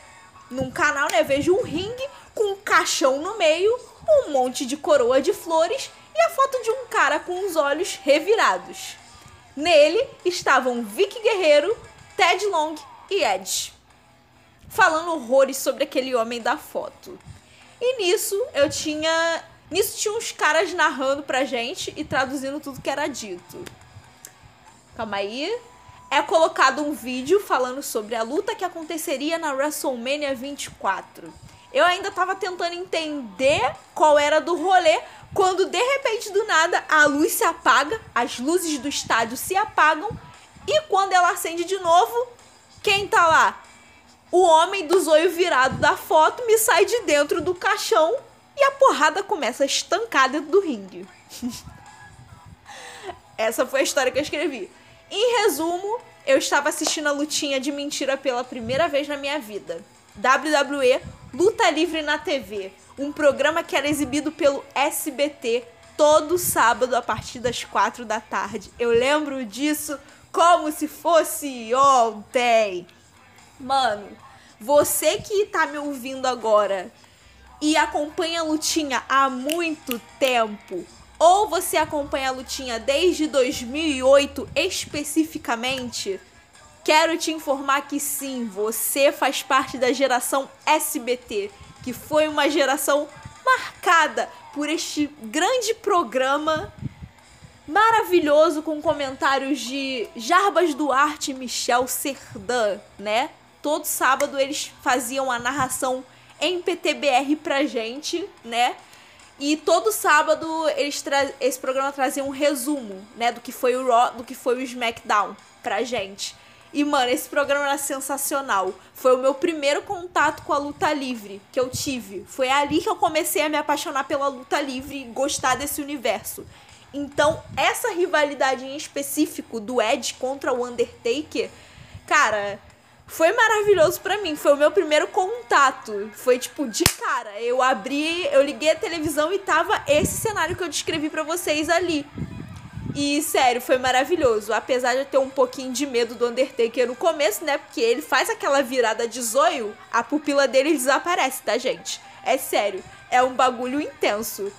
num canal, né? Vejo um ringue com um caixão no meio, um monte de coroa de flores e a foto de um cara com os olhos revirados. Nele estavam Vic Guerreiro, Ted Long e Edge, falando horrores sobre aquele homem da foto. E nisso eu tinha. Nisso tinha uns caras narrando pra gente e traduzindo tudo que era dito. Calma aí. É colocado um vídeo falando sobre a luta que aconteceria na WrestleMania 24. Eu ainda tava tentando entender qual era do rolê, quando de repente do nada a luz se apaga, as luzes do estádio se apagam e quando ela acende de novo, quem tá lá? O homem do zoio virado da foto me sai de dentro do caixão e a porrada começa a estancar dentro do ringue. Essa foi a história que eu escrevi. Em resumo, eu estava assistindo a lutinha de mentira pela primeira vez na minha vida. WWE Luta Livre na TV um programa que era exibido pelo SBT todo sábado a partir das quatro da tarde. Eu lembro disso como se fosse ontem. Mano, você que tá me ouvindo agora e acompanha a lutinha há muito tempo, ou você acompanha a lutinha desde 2008 especificamente, quero te informar que sim, você faz parte da geração SBT que foi uma geração marcada por este grande programa maravilhoso com comentários de Jarbas Duarte e Michel Serdan, né? Todo sábado eles faziam a narração em PTBR pra gente, né? E todo sábado eles esse programa trazia um resumo, né, do que foi o Raw, do que foi o SmackDown pra gente. E, mano, esse programa era sensacional. Foi o meu primeiro contato com a luta livre que eu tive. Foi ali que eu comecei a me apaixonar pela luta livre e gostar desse universo. Então, essa rivalidade em específico do Edge contra o Undertaker, cara, foi maravilhoso para mim. Foi o meu primeiro contato. Foi tipo de cara. Eu abri, eu liguei a televisão e tava esse cenário que eu descrevi para vocês ali. E, sério, foi maravilhoso. Apesar de eu ter um pouquinho de medo do Undertaker no começo, né? Porque ele faz aquela virada de zoio, a pupila dele desaparece, tá, gente? É sério. É um bagulho intenso.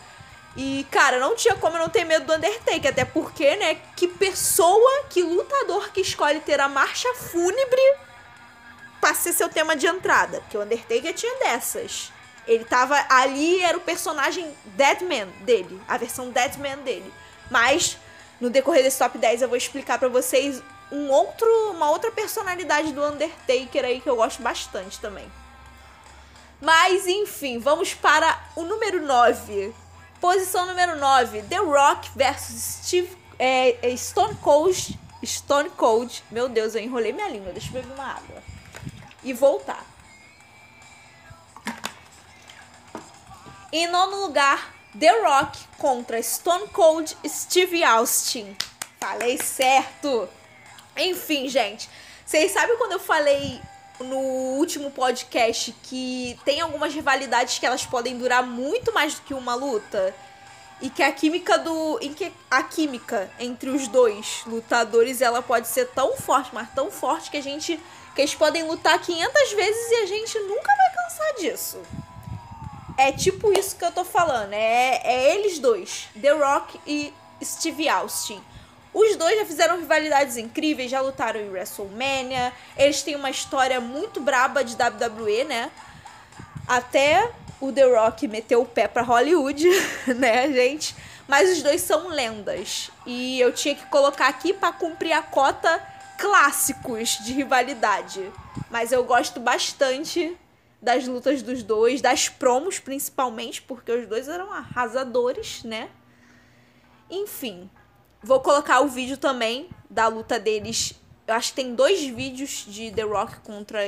E, cara, não tinha como eu não ter medo do Undertaker. Até porque, né? Que pessoa, que lutador que escolhe ter a marcha fúnebre pra ser seu tema de entrada. Porque o Undertaker tinha dessas. Ele tava ali, era o personagem Deadman dele. A versão Deadman dele. Mas no decorrer desse top 10 eu vou explicar para vocês um outro, uma outra personalidade do Undertaker aí que eu gosto bastante também. Mas enfim, vamos para o número 9. Posição número 9, The Rock versus Steve, é, é Stone Cold Stone Cold. Meu Deus, eu enrolei minha língua. Deixa eu beber uma água. E voltar. Em nono lugar, The Rock contra Stone Cold Steve Austin. Falei certo. Enfim, gente. Vocês sabem quando eu falei no último podcast que tem algumas rivalidades que elas podem durar muito mais do que uma luta? E que a química do. Em que a química entre os dois lutadores ela pode ser tão forte, mas tão forte que a gente. que eles podem lutar 500 vezes e a gente nunca vai cansar disso. É tipo isso que eu tô falando. É, é eles dois, The Rock e Steve Austin. Os dois já fizeram rivalidades incríveis, já lutaram em WrestleMania. Eles têm uma história muito braba de WWE, né? Até o The Rock meteu o pé pra Hollywood, né, gente? Mas os dois são lendas. E eu tinha que colocar aqui para cumprir a cota clássicos de rivalidade. Mas eu gosto bastante das lutas dos dois, das promos principalmente, porque os dois eram arrasadores, né? Enfim, vou colocar o vídeo também da luta deles. Eu acho que tem dois vídeos de The Rock contra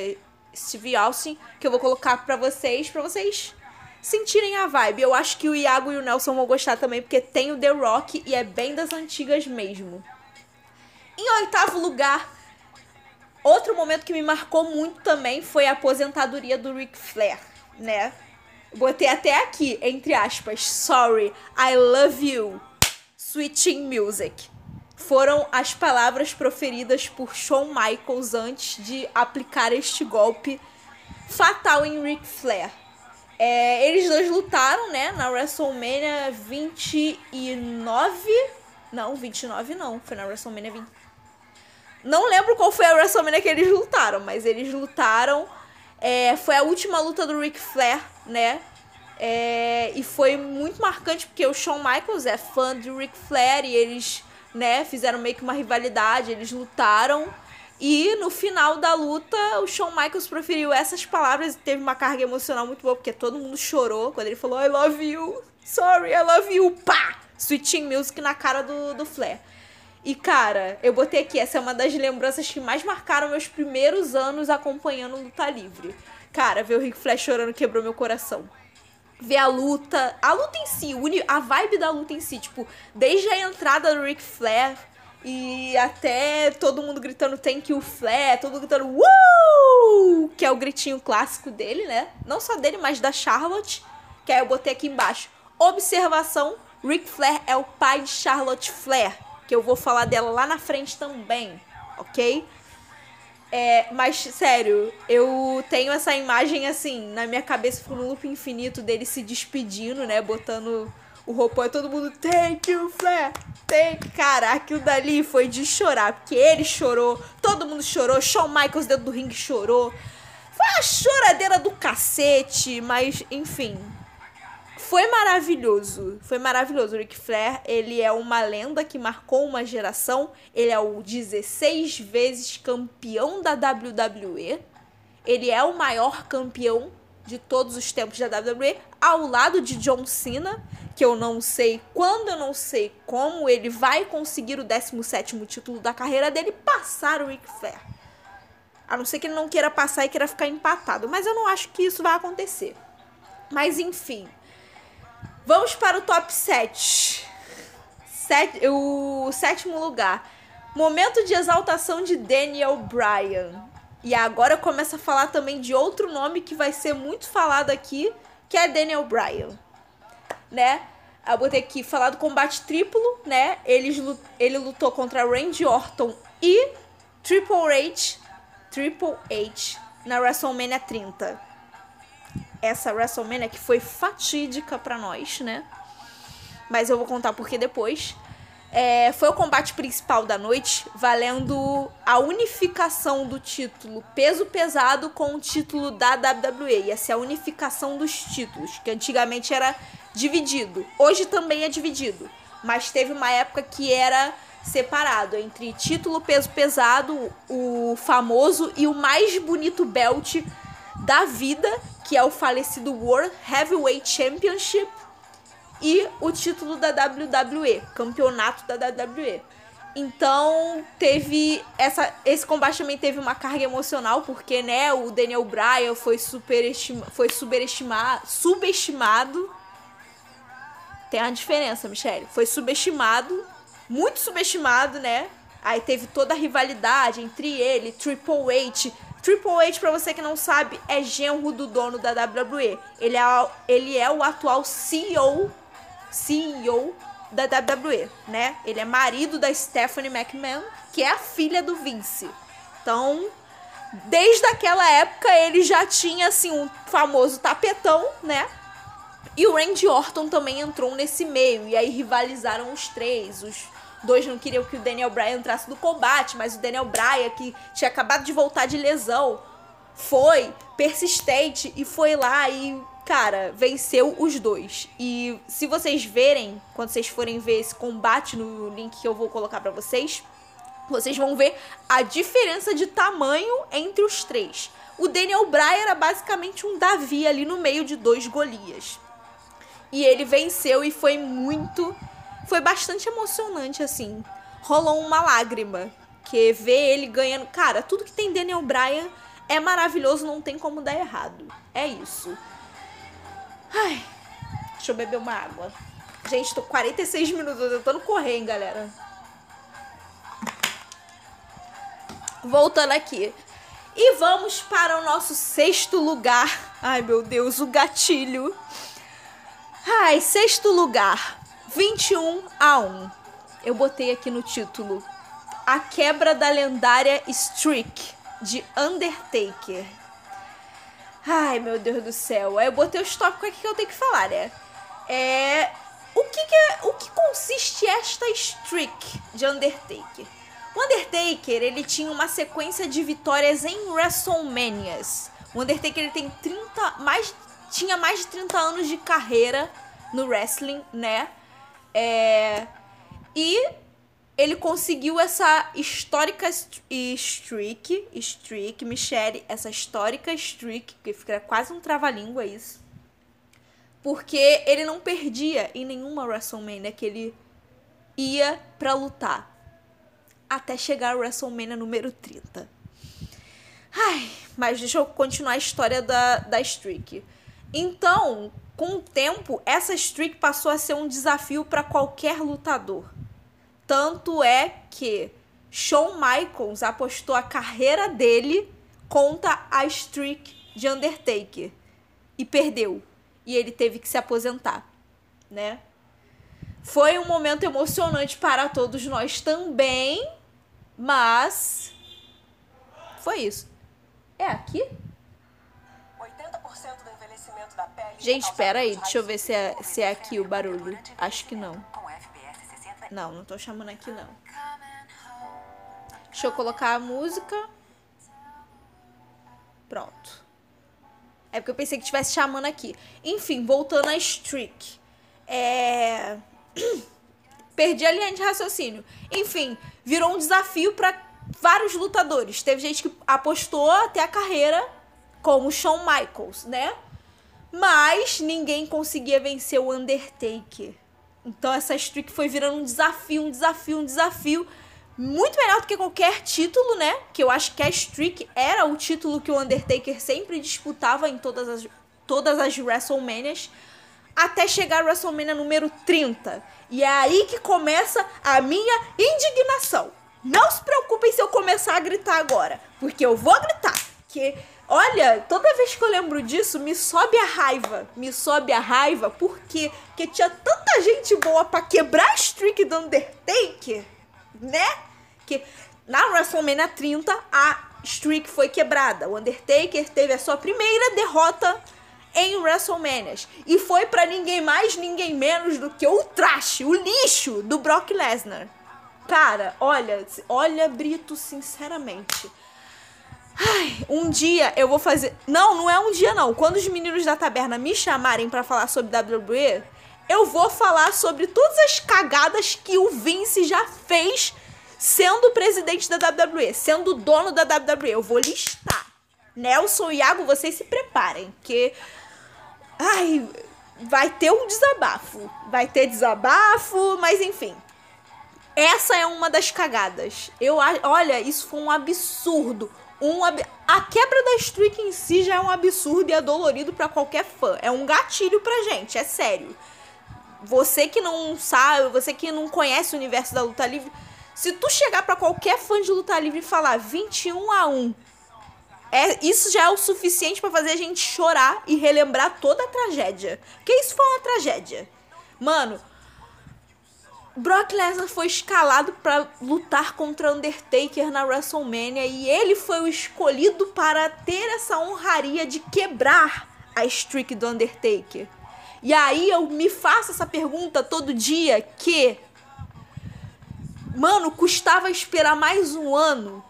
Steve Austin que eu vou colocar para vocês, para vocês sentirem a vibe. Eu acho que o Iago e o Nelson vão gostar também, porque tem o The Rock e é bem das antigas mesmo. Em oitavo lugar, Outro momento que me marcou muito também foi a aposentadoria do Ric Flair, né? Botei até aqui, entre aspas, sorry, I love you, switching music. Foram as palavras proferidas por Shawn Michaels antes de aplicar este golpe fatal em Ric Flair. É, eles dois lutaram, né, na WrestleMania 29. Não, 29 não. Foi na WrestleMania 20, não lembro qual foi a WrestleMania que eles lutaram, mas eles lutaram. É, foi a última luta do Ric Flair, né? É, e foi muito marcante porque o Shawn Michaels é fã de Ric Flair e eles, né, fizeram meio que uma rivalidade, eles lutaram. E no final da luta, o Shawn Michaels preferiu essas palavras e teve uma carga emocional muito boa, porque todo mundo chorou quando ele falou I love you, sorry, I love you, pá! Switching music na cara do, do Flair. E, cara, eu botei aqui, essa é uma das lembranças que mais marcaram meus primeiros anos acompanhando luta livre. Cara, ver o Rick Flash chorando quebrou meu coração. Ver a luta, a luta em si, a vibe da luta em si, tipo, desde a entrada do Rick Flair e até todo mundo gritando Thank you Flair, todo mundo gritando Woo! Que é o gritinho clássico dele, né? Não só dele, mas da Charlotte. Que aí eu botei aqui embaixo. Observação: Rick Flair é o pai de Charlotte Flair que eu vou falar dela lá na frente também, ok? É, mas, sério, eu tenho essa imagem assim, na minha cabeça, no loop infinito dele se despedindo, né? Botando o roupão e todo mundo, thank you, Flair, thank Cara, aquilo dali foi de chorar, porque ele chorou, todo mundo chorou, Shawn Michaels dentro do ringue chorou. Foi a choradeira do cacete, mas, enfim, foi maravilhoso. Foi maravilhoso. O Ric Flair, ele é uma lenda que marcou uma geração. Ele é o 16 vezes campeão da WWE. Ele é o maior campeão de todos os tempos da WWE, ao lado de John Cena, que eu não sei quando, eu não sei como ele vai conseguir o 17º título da carreira dele passar o Ric Flair. A não ser que ele não queira passar e queira ficar empatado, mas eu não acho que isso vai acontecer. Mas enfim, Vamos para o top 7. Set, o sétimo lugar. Momento de exaltação de Daniel Bryan. E agora começa a falar também de outro nome que vai ser muito falado aqui, que é Daniel Bryan. Né? Eu botei aqui falar do combate triplo, né? Ele, ele lutou contra Randy Orton e Triple H, Triple H na WrestleMania 30 essa WrestleMania que foi fatídica para nós, né? Mas eu vou contar porque depois. É, foi o combate principal da noite, valendo a unificação do título peso pesado com o título da WWE. Ia ser a unificação dos títulos, que antigamente era dividido. Hoje também é dividido, mas teve uma época que era separado entre título peso pesado, o famoso e o mais bonito belt da vida, que é o falecido World Heavyweight Championship, e o título da WWE, campeonato da WWE. Então, teve essa esse combate também teve uma carga emocional, porque né, o Daniel Bryan foi superestima, foi subestimado, subestimado. Tem uma diferença, Michelle. Foi subestimado, muito subestimado, né? Aí teve toda a rivalidade entre ele, Triple H. Triple H, pra você que não sabe, é genro do dono da WWE. Ele é, ele é o atual CEO, CEO da WWE, né? Ele é marido da Stephanie McMahon, que é a filha do Vince. Então, desde aquela época ele já tinha assim um famoso tapetão, né? E o Randy Orton também entrou nesse meio e aí rivalizaram os três. Os dois não queriam que o Daniel Bryan entrasse no combate, mas o Daniel Bryan que tinha acabado de voltar de lesão foi persistente e foi lá e cara, venceu os dois. E se vocês verem, quando vocês forem ver esse combate no link que eu vou colocar para vocês, vocês vão ver a diferença de tamanho entre os três. O Daniel Bryan era basicamente um Davi ali no meio de dois Golias. E ele venceu e foi muito. Foi bastante emocionante, assim. Rolou uma lágrima. Que ver ele ganhando. Cara, tudo que tem Daniel Bryan é maravilhoso, não tem como dar errado. É isso. Ai, deixa eu beber uma água. Gente, tô 46 minutos tentando correr, hein, galera. Voltando aqui. E vamos para o nosso sexto lugar. Ai, meu Deus, o gatilho. Ai, sexto lugar. 21 a 1. Eu botei aqui no título. A quebra da lendária Streak de Undertaker. Ai, meu Deus do céu. Aí eu botei os tópicos aqui que eu tenho que falar, né? É. O que, que é, o que consiste esta streak de Undertaker? O Undertaker, ele tinha uma sequência de vitórias em WrestleManias. O Undertaker ele tem 30, mais tinha mais de 30 anos de carreira no wrestling, né? É, e ele conseguiu essa histórica streak, streak, Michelle, essa histórica streak, que fica quase um trava-língua isso. Porque ele não perdia em nenhuma WrestleMania que ele ia para lutar. Até chegar ao WrestleMania número 30. Ai, mas deixa eu continuar a história da, da streak. Então, com o tempo, essa streak passou a ser um desafio para qualquer lutador tanto é que Shawn Michaels apostou a carreira dele contra a streak de Undertaker e perdeu. E ele teve que se aposentar, né? Foi um momento emocionante para todos nós também, mas foi isso. É aqui? Gente, espera aí, deixa eu ver se é, se é aqui o barulho. Acho que não. Não, não tô chamando aqui não. Deixa eu colocar a música. Pronto. É porque eu pensei que estivesse chamando aqui. Enfim, voltando a Streak. É... Perdi a linha de raciocínio. Enfim, virou um desafio para vários lutadores. Teve gente que apostou até a carreira, como Shawn Michaels, né? Mas ninguém conseguia vencer o Undertaker. Então essa streak foi virando um desafio, um desafio, um desafio. Muito melhor do que qualquer título, né? Que eu acho que a streak era o título que o Undertaker sempre disputava em todas as, todas as WrestleManias. Até chegar a WrestleMania número 30. E é aí que começa a minha indignação. Não se preocupem se eu começar a gritar agora. Porque eu vou gritar. Que Olha, toda vez que eu lembro disso, me sobe a raiva. Me sobe a raiva porque que tinha tanta gente boa para quebrar a streak do Undertaker, né? Que na WrestleMania 30 a streak foi quebrada. O Undertaker teve a sua primeira derrota em WrestleMania e foi para ninguém mais, ninguém menos do que o trash, o lixo do Brock Lesnar. Cara, olha, olha Brito, sinceramente, Ai, um dia eu vou fazer. Não, não é um dia não. Quando os meninos da taberna me chamarem para falar sobre WWE, eu vou falar sobre todas as cagadas que o Vince já fez sendo presidente da WWE, sendo dono da WWE. Eu vou listar. Nelson e Iago, vocês se preparem, que ai, vai ter um desabafo. Vai ter desabafo, mas enfim. Essa é uma das cagadas. Eu olha, isso foi um absurdo. Um ab... A quebra da streak em si já é um absurdo e é dolorido para qualquer fã. É um gatilho pra gente, é sério. Você que não sabe, você que não conhece o universo da luta livre, se tu chegar para qualquer fã de luta livre e falar 21 a 1, é, isso já é o suficiente para fazer a gente chorar e relembrar toda a tragédia. Porque isso foi uma tragédia. Mano, Brock Lesnar foi escalado para lutar contra Undertaker na WrestleMania e ele foi o escolhido para ter essa honraria de quebrar a streak do Undertaker. E aí eu me faço essa pergunta todo dia que mano, custava esperar mais um ano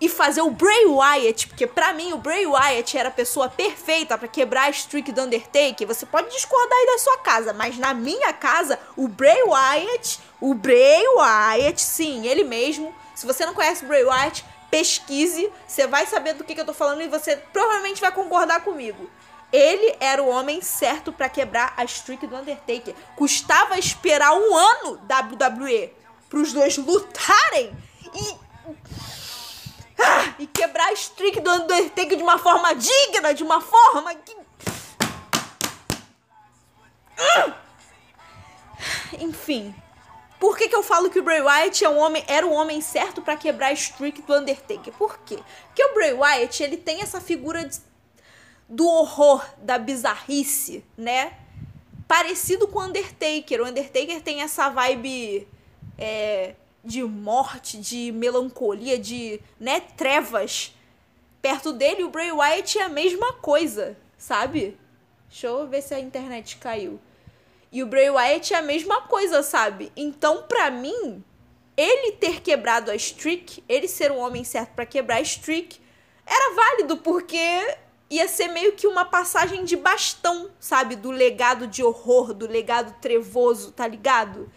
e fazer o Bray Wyatt, porque para mim o Bray Wyatt era a pessoa perfeita para quebrar a streak do Undertaker. Você pode discordar aí da sua casa, mas na minha casa, o Bray Wyatt, o Bray Wyatt, sim, ele mesmo. Se você não conhece o Bray Wyatt, pesquise, você vai saber do que, que eu tô falando e você provavelmente vai concordar comigo. Ele era o homem certo para quebrar a streak do Undertaker. Custava esperar um ano WWE para os dois lutarem e ah, e quebrar a streak do Undertaker de uma forma digna, de uma forma que. Ah! Enfim. Por que, que eu falo que o Bray Wyatt é um homem, era o homem certo para quebrar a streak do Undertaker? Por quê? Porque o Bray Wyatt, ele tem essa figura de, do horror, da bizarrice, né? Parecido com o Undertaker. O Undertaker tem essa vibe é, de morte, de melancolia, de né, trevas. Perto dele, o Bray Wyatt é a mesma coisa, sabe? Deixa eu ver se a internet caiu. E o Bray Wyatt é a mesma coisa, sabe? Então, pra mim, ele ter quebrado a streak, ele ser um homem certo para quebrar a streak, era válido porque ia ser meio que uma passagem de bastão, sabe? Do legado de horror, do legado trevoso, tá ligado?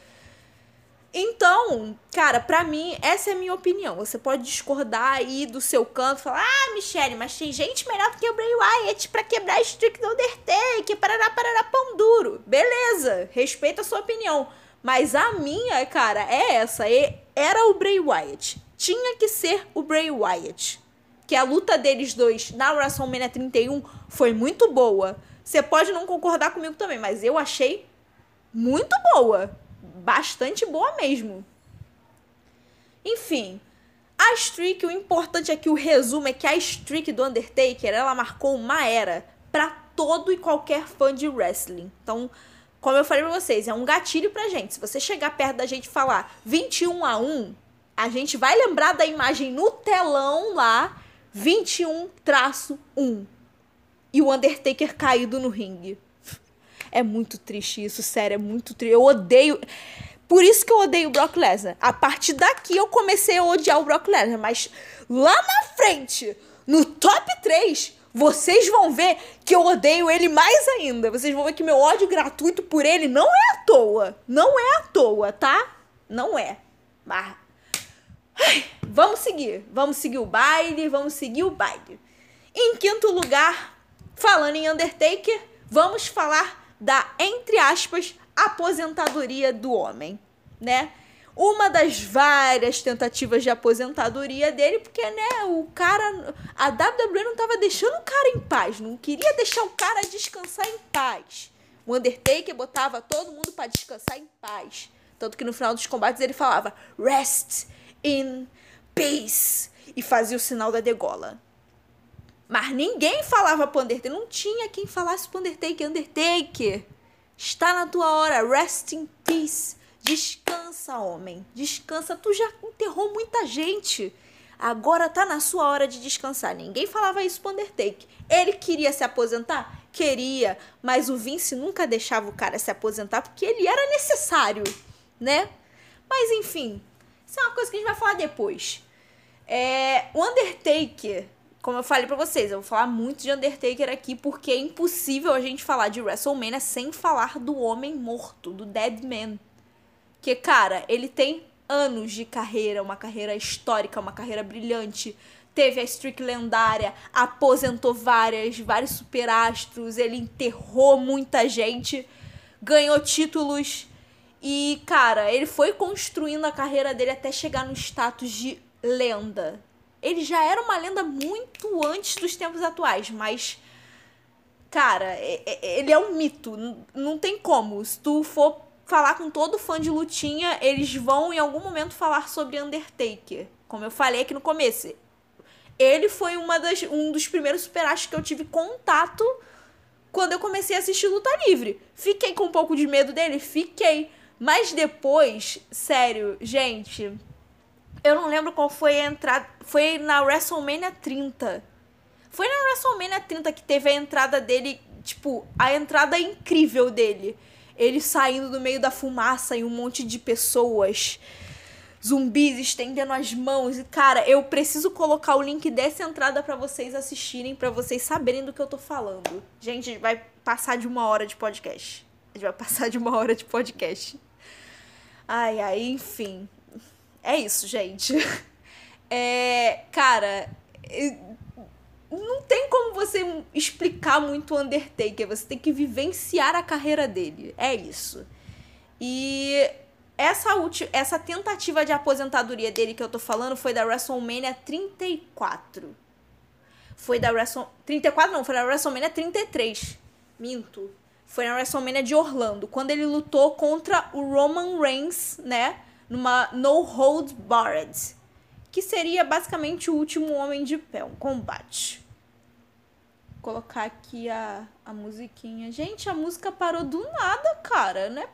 Então, cara, pra mim, essa é a minha opinião. Você pode discordar aí do seu canto, falar, ah, Michelle, mas tem gente melhor do que o Bray Wyatt pra quebrar a do Undertaker, parará, parará, pão duro. Beleza, respeito a sua opinião. Mas a minha, cara, é essa. Era o Bray Wyatt. Tinha que ser o Bray Wyatt. Que a luta deles dois na WrestleMania 31 foi muito boa. Você pode não concordar comigo também, mas eu achei muito boa bastante boa mesmo. Enfim, a streak, o importante é que o resumo é que a streak do Undertaker, ela marcou uma era para todo e qualquer fã de wrestling. Então, como eu falei pra vocês, é um gatilho pra gente. Se você chegar perto da gente e falar 21 a 1, a gente vai lembrar da imagem no telão lá, 21-1. E o Undertaker caído no ringue. É muito triste isso, sério, é muito triste. Eu odeio. Por isso que eu odeio o Brock Lesnar. A partir daqui eu comecei a odiar o Brock Lesnar, mas lá na frente, no top 3, vocês vão ver que eu odeio ele mais ainda. Vocês vão ver que meu ódio gratuito por ele não é à toa. Não é à toa, tá? Não é. Mas. Ai, vamos seguir. Vamos seguir o baile. Vamos seguir o baile. Em quinto lugar, falando em Undertaker, vamos falar da, entre aspas, aposentadoria do homem, né? Uma das várias tentativas de aposentadoria dele, porque, né, o cara. A WWE não tava deixando o cara em paz, não queria deixar o cara descansar em paz. O Undertaker botava todo mundo para descansar em paz. Tanto que no final dos combates ele falava Rest in peace. E fazia o sinal da degola. Mas ninguém falava pro Undertaker. Não tinha quem falasse pro Undertaker. Undertaker, está na tua hora. Rest in peace. Descansa, homem. Descansa. Tu já enterrou muita gente. Agora tá na sua hora de descansar. Ninguém falava isso pro Undertaker. Ele queria se aposentar? Queria. Mas o Vince nunca deixava o cara se aposentar porque ele era necessário, né? Mas enfim, isso é uma coisa que a gente vai falar depois. É, o Undertaker como eu falei para vocês, eu vou falar muito de Undertaker aqui porque é impossível a gente falar de WrestleMania sem falar do homem morto, do Dead Man. Que, cara, ele tem anos de carreira, uma carreira histórica, uma carreira brilhante. Teve a streak lendária, aposentou várias, vários superastros, ele enterrou muita gente, ganhou títulos E, cara, ele foi construindo a carreira dele até chegar no status de lenda. Ele já era uma lenda muito antes dos tempos atuais, mas. Cara, ele é um mito. Não tem como. Se tu for falar com todo fã de lutinha, eles vão em algum momento falar sobre Undertaker. Como eu falei aqui no começo. Ele foi uma das, um dos primeiros super que eu tive contato quando eu comecei a assistir luta livre. Fiquei com um pouco de medo dele? Fiquei. Mas depois, sério, gente, eu não lembro qual foi a entrada. Foi na WrestleMania 30. Foi na WrestleMania 30 que teve a entrada dele, tipo, a entrada incrível dele. Ele saindo do meio da fumaça e um monte de pessoas zumbis estendendo as mãos. E, cara, eu preciso colocar o link dessa entrada para vocês assistirem, para vocês saberem do que eu tô falando. Gente, vai passar de uma hora de podcast. A gente vai passar de uma hora de podcast. Ai, ai, enfim. É isso, gente. É, cara, não tem como você explicar muito o Undertaker. Você tem que vivenciar a carreira dele. É isso. E essa, essa tentativa de aposentadoria dele que eu tô falando foi da WrestleMania 34. Foi da WrestleMania. 34 não, foi da WrestleMania 33. Minto. Foi na WrestleMania de Orlando, quando ele lutou contra o Roman Reigns, né? Numa No Hold Barred. Que seria basicamente o último homem de pé, um combate. Vou colocar aqui a, a musiquinha. Gente, a música parou do nada, cara. Não é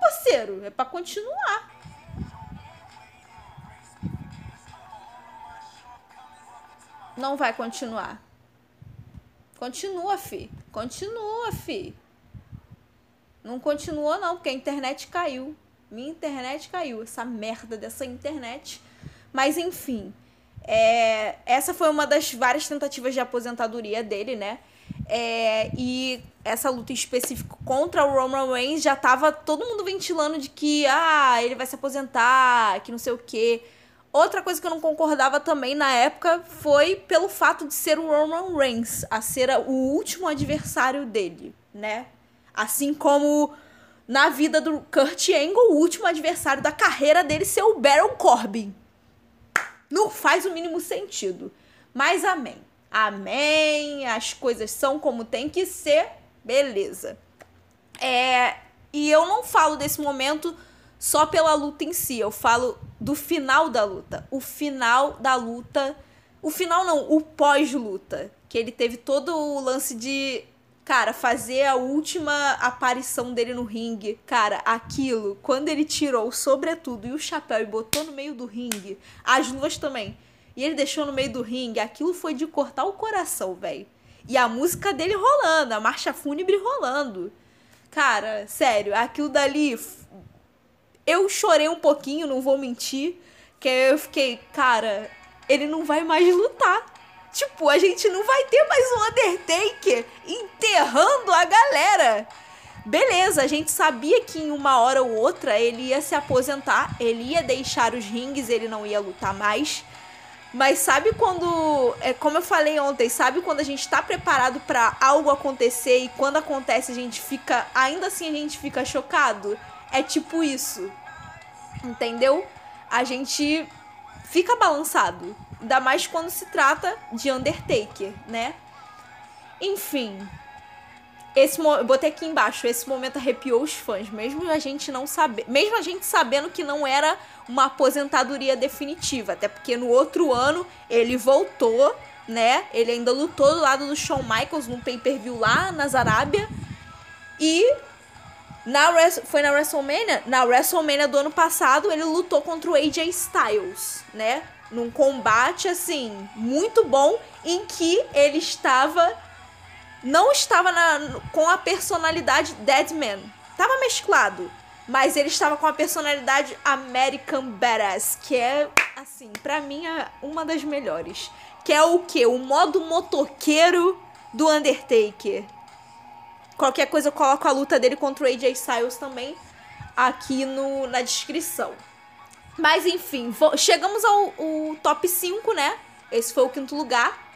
parceiro. É para continuar. Não vai continuar. Continua, fi. Continua, fi. Não continua, não, porque a internet caiu. Minha internet caiu. Essa merda dessa internet. Mas, enfim. É, essa foi uma das várias tentativas de aposentadoria dele, né? É, e essa luta em específico contra o Roman Reigns já tava todo mundo ventilando de que ah, ele vai se aposentar, que não sei o quê. Outra coisa que eu não concordava também na época foi pelo fato de ser o Roman Reigns, a ser o último adversário dele, né? Assim como na vida do Kurt Angle, o último adversário da carreira dele ser o Baron Corbin. Não faz o mínimo sentido. Mas amém. Amém. As coisas são como tem que ser. Beleza. É, e eu não falo desse momento só pela luta em si, eu falo do final da luta. O final da luta. O final não, o pós-luta. Que ele teve todo o lance de, cara, fazer a última aparição dele no ringue. Cara, aquilo, quando ele tirou o sobretudo e o chapéu e botou no meio do ringue, as luvas também e ele deixou no meio do ringue. Aquilo foi de cortar o coração, velho. E a música dele rolando, a marcha fúnebre rolando. Cara, sério, aquilo dali. Eu chorei um pouquinho, não vou mentir. Que eu fiquei, cara, ele não vai mais lutar. Tipo, a gente não vai ter mais um Undertaker enterrando a galera. Beleza, a gente sabia que em uma hora ou outra ele ia se aposentar, ele ia deixar os rings, ele não ia lutar mais. Mas sabe quando, é como eu falei ontem, sabe quando a gente tá preparado para algo acontecer e quando acontece a gente fica, ainda assim a gente fica chocado? É tipo isso. Entendeu? A gente fica balançado, ainda mais quando se trata de Undertaker, né? Enfim, esse eu botei aqui embaixo, esse momento arrepiou os fãs, mesmo a gente não saber, mesmo a gente sabendo que não era uma aposentadoria definitiva, até porque no outro ano ele voltou, né? Ele ainda lutou do lado do Shawn Michaels num pay-per-view lá na Arábia e na foi na WrestleMania, na WrestleMania do ano passado, ele lutou contra o AJ Styles, né? Num combate assim muito bom em que ele estava não estava na, com a personalidade Deadman. Tava mesclado. Mas ele estava com a personalidade American Badass, que é, assim, pra mim, é uma das melhores. Que é o quê? O modo motoqueiro do Undertaker. Qualquer coisa eu coloco a luta dele contra o AJ Styles também aqui no, na descrição. Mas enfim, chegamos ao, ao top 5, né? Esse foi o quinto lugar.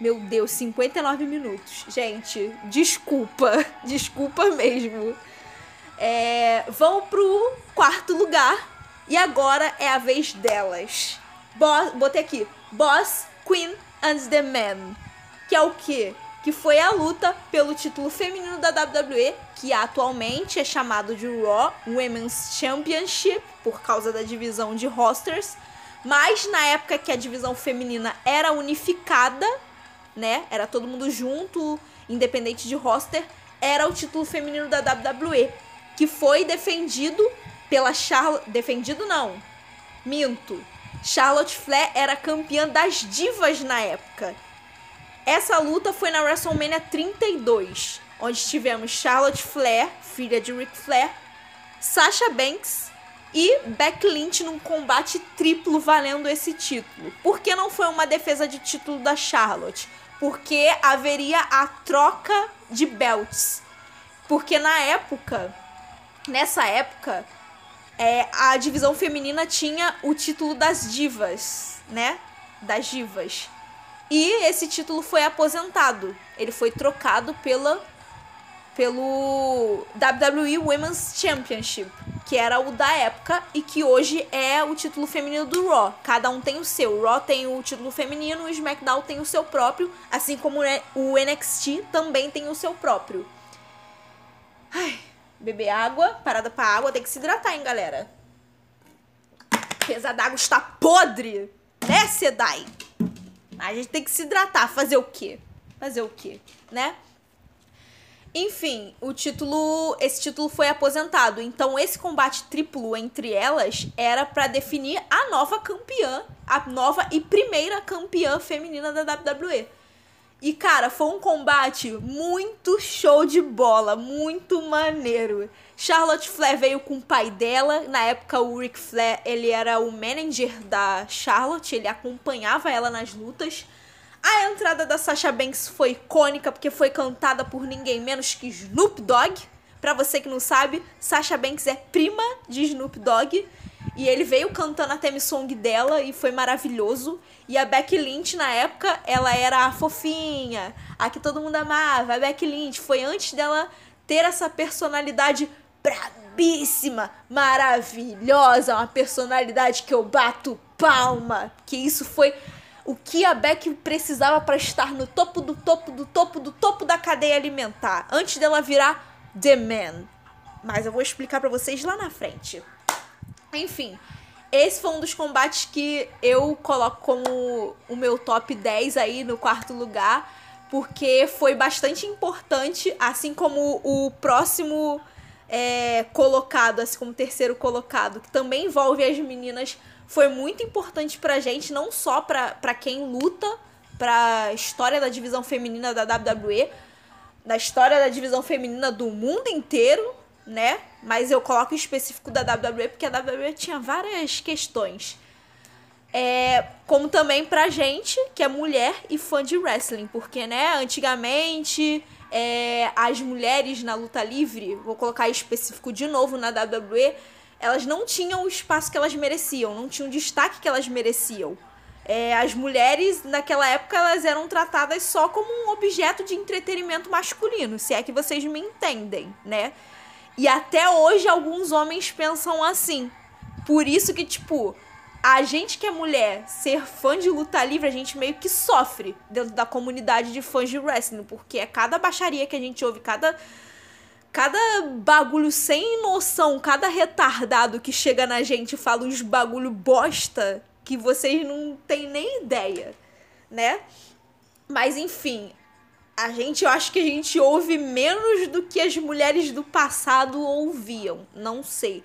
Meu Deus, 59 minutos. Gente, desculpa. Desculpa mesmo. É, vão pro quarto lugar. E agora é a vez delas. Boss, botei aqui. Boss, Queen and the Man. Que é o quê? Que foi a luta pelo título feminino da WWE, que atualmente é chamado de Raw Women's Championship, por causa da divisão de rosters. Mas na época que a divisão feminina era unificada, né? Era todo mundo junto, independente de roster, era o título feminino da WWE, que foi defendido pela Charlotte, defendido não. Minto. Charlotte Flair era campeã das divas na época. Essa luta foi na WrestleMania 32, onde tivemos Charlotte Flair, filha de Ric Flair, Sasha Banks e Becky Lynch num combate triplo valendo esse título. Por que não foi uma defesa de título da Charlotte? Porque haveria a troca de belts. Porque na época, nessa época, é, a divisão feminina tinha o título das divas, né? Das divas. E esse título foi aposentado. Ele foi trocado pela pelo WWE Women's Championship, que era o da época e que hoje é o título feminino do Raw. Cada um tem o seu. O Raw tem o título feminino, o SmackDown tem o seu próprio, assim como o NXT também tem o seu próprio. Ai, beber água, parada pra água, tem que se hidratar, hein, galera. Apesar d'água está podre, né, Sedai? A gente tem que se hidratar, fazer o quê? Fazer o quê, né? Enfim, o título, esse título foi aposentado. Então esse combate triplo entre elas era para definir a nova campeã, a nova e primeira campeã feminina da WWE. E cara, foi um combate muito show de bola, muito maneiro. Charlotte Flair veio com o pai dela. Na época, o Ric Flair, ele era o manager da Charlotte, ele acompanhava ela nas lutas. A entrada da Sasha Banks foi icônica porque foi cantada por ninguém menos que Snoop Dogg. Pra você que não sabe, Sasha Banks é prima de Snoop Dogg. E ele veio cantando a theme song dela e foi maravilhoso. E a Becky Lynch, na época, ela era a fofinha, a que todo mundo amava. A Becky Lynch foi antes dela ter essa personalidade brabíssima, maravilhosa, uma personalidade que eu bato palma. Que isso foi o que a Beck precisava para estar no topo do topo do topo do topo da cadeia alimentar, antes dela virar The Man. Mas eu vou explicar para vocês lá na frente. Enfim, esse foi um dos combates que eu coloco como o meu top 10 aí no quarto lugar, porque foi bastante importante, assim como o próximo é, colocado, assim como o terceiro colocado, que também envolve as meninas foi muito importante pra gente, não só pra, pra quem luta pra história da divisão feminina da WWE, da história da divisão feminina do mundo inteiro, né? Mas eu coloco específico da WWE porque a WWE tinha várias questões. É, como também pra gente, que é mulher e fã de wrestling, porque, né, antigamente é, as mulheres na luta livre, vou colocar específico de novo na WWE, elas não tinham o espaço que elas mereciam, não tinham o destaque que elas mereciam. É, as mulheres, naquela época, elas eram tratadas só como um objeto de entretenimento masculino, se é que vocês me entendem, né? E até hoje alguns homens pensam assim. Por isso que, tipo, a gente que é mulher, ser fã de luta livre, a gente meio que sofre dentro da comunidade de fãs de wrestling, porque é cada baixaria que a gente ouve, cada cada bagulho sem noção, cada retardado que chega na gente fala uns bagulho bosta que vocês não têm nem ideia, né? Mas enfim, a gente, eu acho que a gente ouve menos do que as mulheres do passado ouviam, não sei.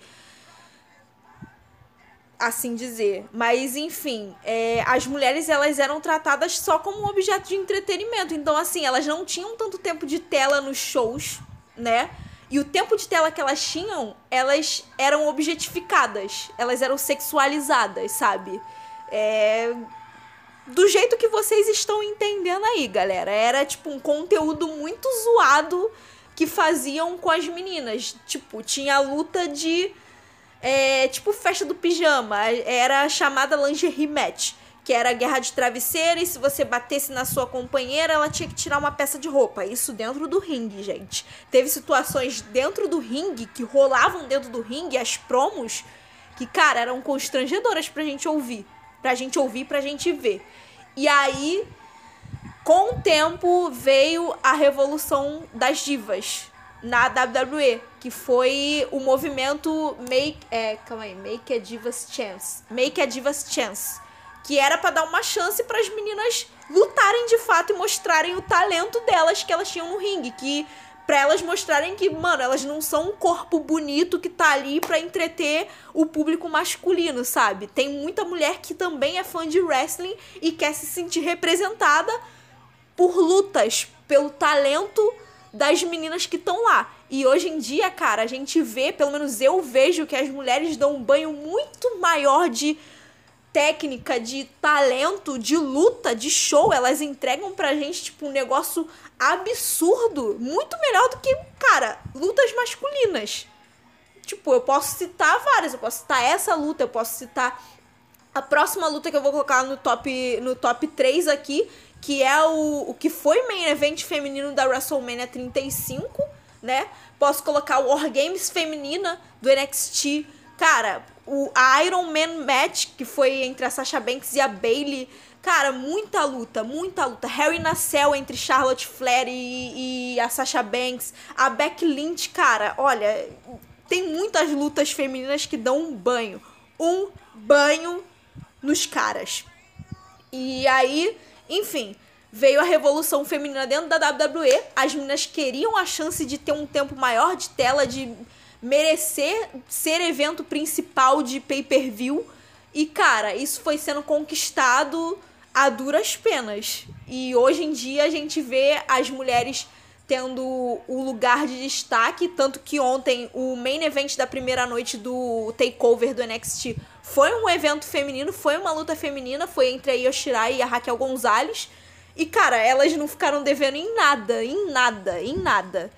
Assim dizer. Mas, enfim, é, as mulheres elas eram tratadas só como um objeto de entretenimento. Então, assim, elas não tinham tanto tempo de tela nos shows né? E o tempo de tela que elas tinham, elas eram objetificadas, elas eram sexualizadas, sabe? É... Do jeito que vocês estão entendendo aí, galera. Era tipo um conteúdo muito zoado que faziam com as meninas. Tipo, tinha a luta de. É, tipo, festa do pijama. Era chamada lingerie match que era a guerra de travesseiro, e se você batesse na sua companheira, ela tinha que tirar uma peça de roupa. Isso dentro do ringue, gente. Teve situações dentro do ringue que rolavam dentro do ringue, as promos, que, cara, eram constrangedoras pra gente ouvir. Pra gente ouvir, pra gente ver. E aí, com o tempo, veio a revolução das divas na WWE, que foi o movimento Make, é, calma aí, Make a Divas Chance, Make a Divas Chance, que era para dar uma chance para as meninas lutarem de fato e mostrarem o talento delas que elas tinham no ringue, que para elas mostrarem que, mano, elas não são um corpo bonito que tá ali para entreter o público masculino, sabe? Tem muita mulher que também é fã de wrestling e quer se sentir representada por lutas, pelo talento das meninas que estão lá. E hoje em dia, cara, a gente vê, pelo menos eu vejo, que as mulheres dão um banho muito maior de técnica, de talento, de luta, de show. Elas entregam pra gente, tipo, um negócio absurdo. Muito melhor do que, cara, lutas masculinas. Tipo, eu posso citar várias. Eu posso citar essa luta, eu posso citar a próxima luta que eu vou colocar no top, no top 3 aqui, que é o, o que foi main event feminino da WrestleMania 35, né? Posso colocar o War Games feminina do NXT. Cara, o Iron Man match, que foi entre a Sasha Banks e a Bailey. Cara, muita luta, muita luta. Harry na Cell entre Charlotte Flair e, e a Sasha Banks. A Becky Lynch, cara, olha, tem muitas lutas femininas que dão um banho. Um banho nos caras. E aí, enfim, veio a revolução feminina dentro da WWE. As meninas queriam a chance de ter um tempo maior de tela, de merecer ser evento principal de pay-per-view. E, cara, isso foi sendo conquistado a duras penas. E hoje em dia a gente vê as mulheres tendo o lugar de destaque, tanto que ontem o main event da primeira noite do takeover do NXT foi um evento feminino, foi uma luta feminina, foi entre a Yoshirai e a Raquel Gonzalez. E cara, elas não ficaram devendo em nada, em nada, em nada.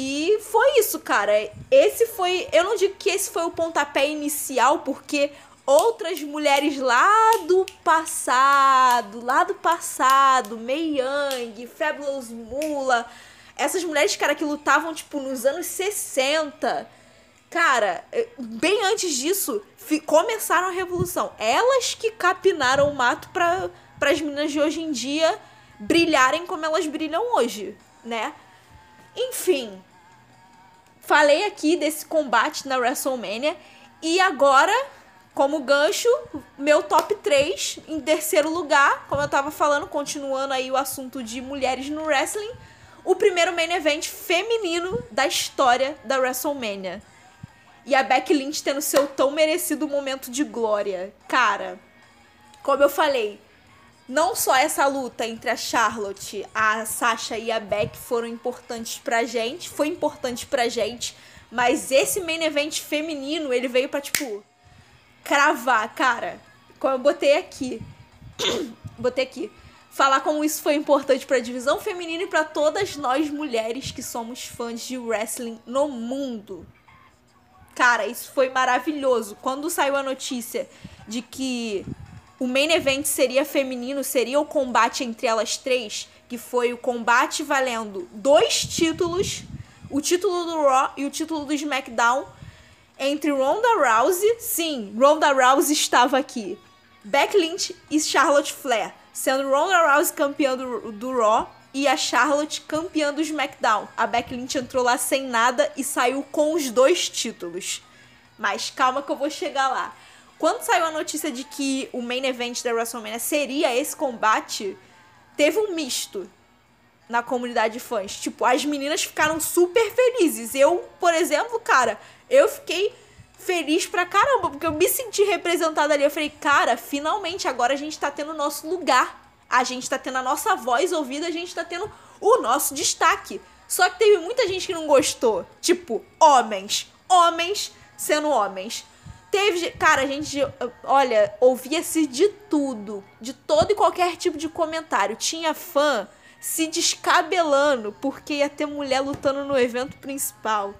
E foi isso, cara. Esse foi, eu não digo que esse foi o pontapé inicial, porque outras mulheres lá do passado, lá do passado, Mei Young, Fabulous Mula, essas mulheres, cara, que lutavam, tipo, nos anos 60. Cara, eh, bem antes disso, começaram a revolução. Elas que capinaram o mato para as meninas de hoje em dia brilharem como elas brilham hoje, né? Enfim, falei aqui desse combate na WrestleMania e agora, como gancho, meu top 3 em terceiro lugar, como eu tava falando, continuando aí o assunto de mulheres no wrestling o primeiro main event feminino da história da WrestleMania. E a Becky Lynch tendo seu tão merecido momento de glória. Cara, como eu falei, não só essa luta entre a Charlotte, a Sasha e a Beck foram importantes pra gente, foi importante pra gente, mas esse main event feminino, ele veio pra, tipo, cravar, cara. Como eu botei aqui. botei aqui falar como isso foi importante para a divisão feminina e para todas nós mulheres que somos fãs de wrestling no mundo. Cara, isso foi maravilhoso. Quando saiu a notícia de que o main event seria feminino, seria o combate entre elas três, que foi o combate valendo dois títulos, o título do Raw e o título do SmackDown, entre Ronda Rousey, sim, Ronda Rousey estava aqui, Becky Lynch e Charlotte Flair sendo Ronda Rousey campeã do, do Raw e a Charlotte campeã do SmackDown. A Becky Lynch entrou lá sem nada e saiu com os dois títulos. Mas calma que eu vou chegar lá. Quando saiu a notícia de que o main event da WrestleMania seria esse combate, teve um misto na comunidade de fãs. Tipo, as meninas ficaram super felizes. Eu, por exemplo, cara, eu fiquei feliz pra caramba, porque eu me senti representada ali. Eu falei, cara, finalmente agora a gente tá tendo o nosso lugar. A gente tá tendo a nossa voz ouvida, a gente tá tendo o nosso destaque. Só que teve muita gente que não gostou. Tipo, homens. Homens sendo homens. Teve. Cara, a gente. Olha, ouvia-se de tudo. De todo e qualquer tipo de comentário. Tinha fã se descabelando porque ia ter mulher lutando no evento principal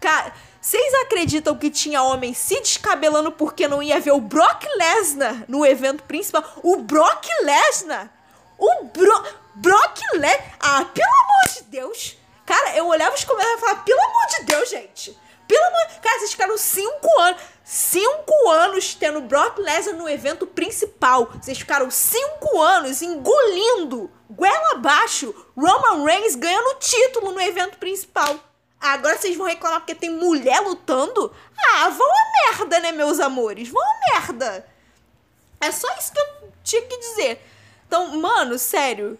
Cara, vocês acreditam que tinha homem se descabelando porque não ia ver o Brock Lesnar no evento principal? O Brock Lesnar! O Bro Brock Lesnar! Ah, pelo amor de Deus! Cara, eu olhava os comentários e falava, pelo amor de Deus, gente! Pelo amor... Cara, vocês ficaram cinco anos... Cinco anos tendo Brock Lesnar no evento principal. Vocês ficaram cinco anos engolindo, goela abaixo, Roman Reigns ganhando título no evento principal. Agora vocês vão reclamar porque tem mulher lutando? Ah, vão a merda, né, meus amores? Vão a merda. É só isso que eu tinha que dizer. Então, mano, sério.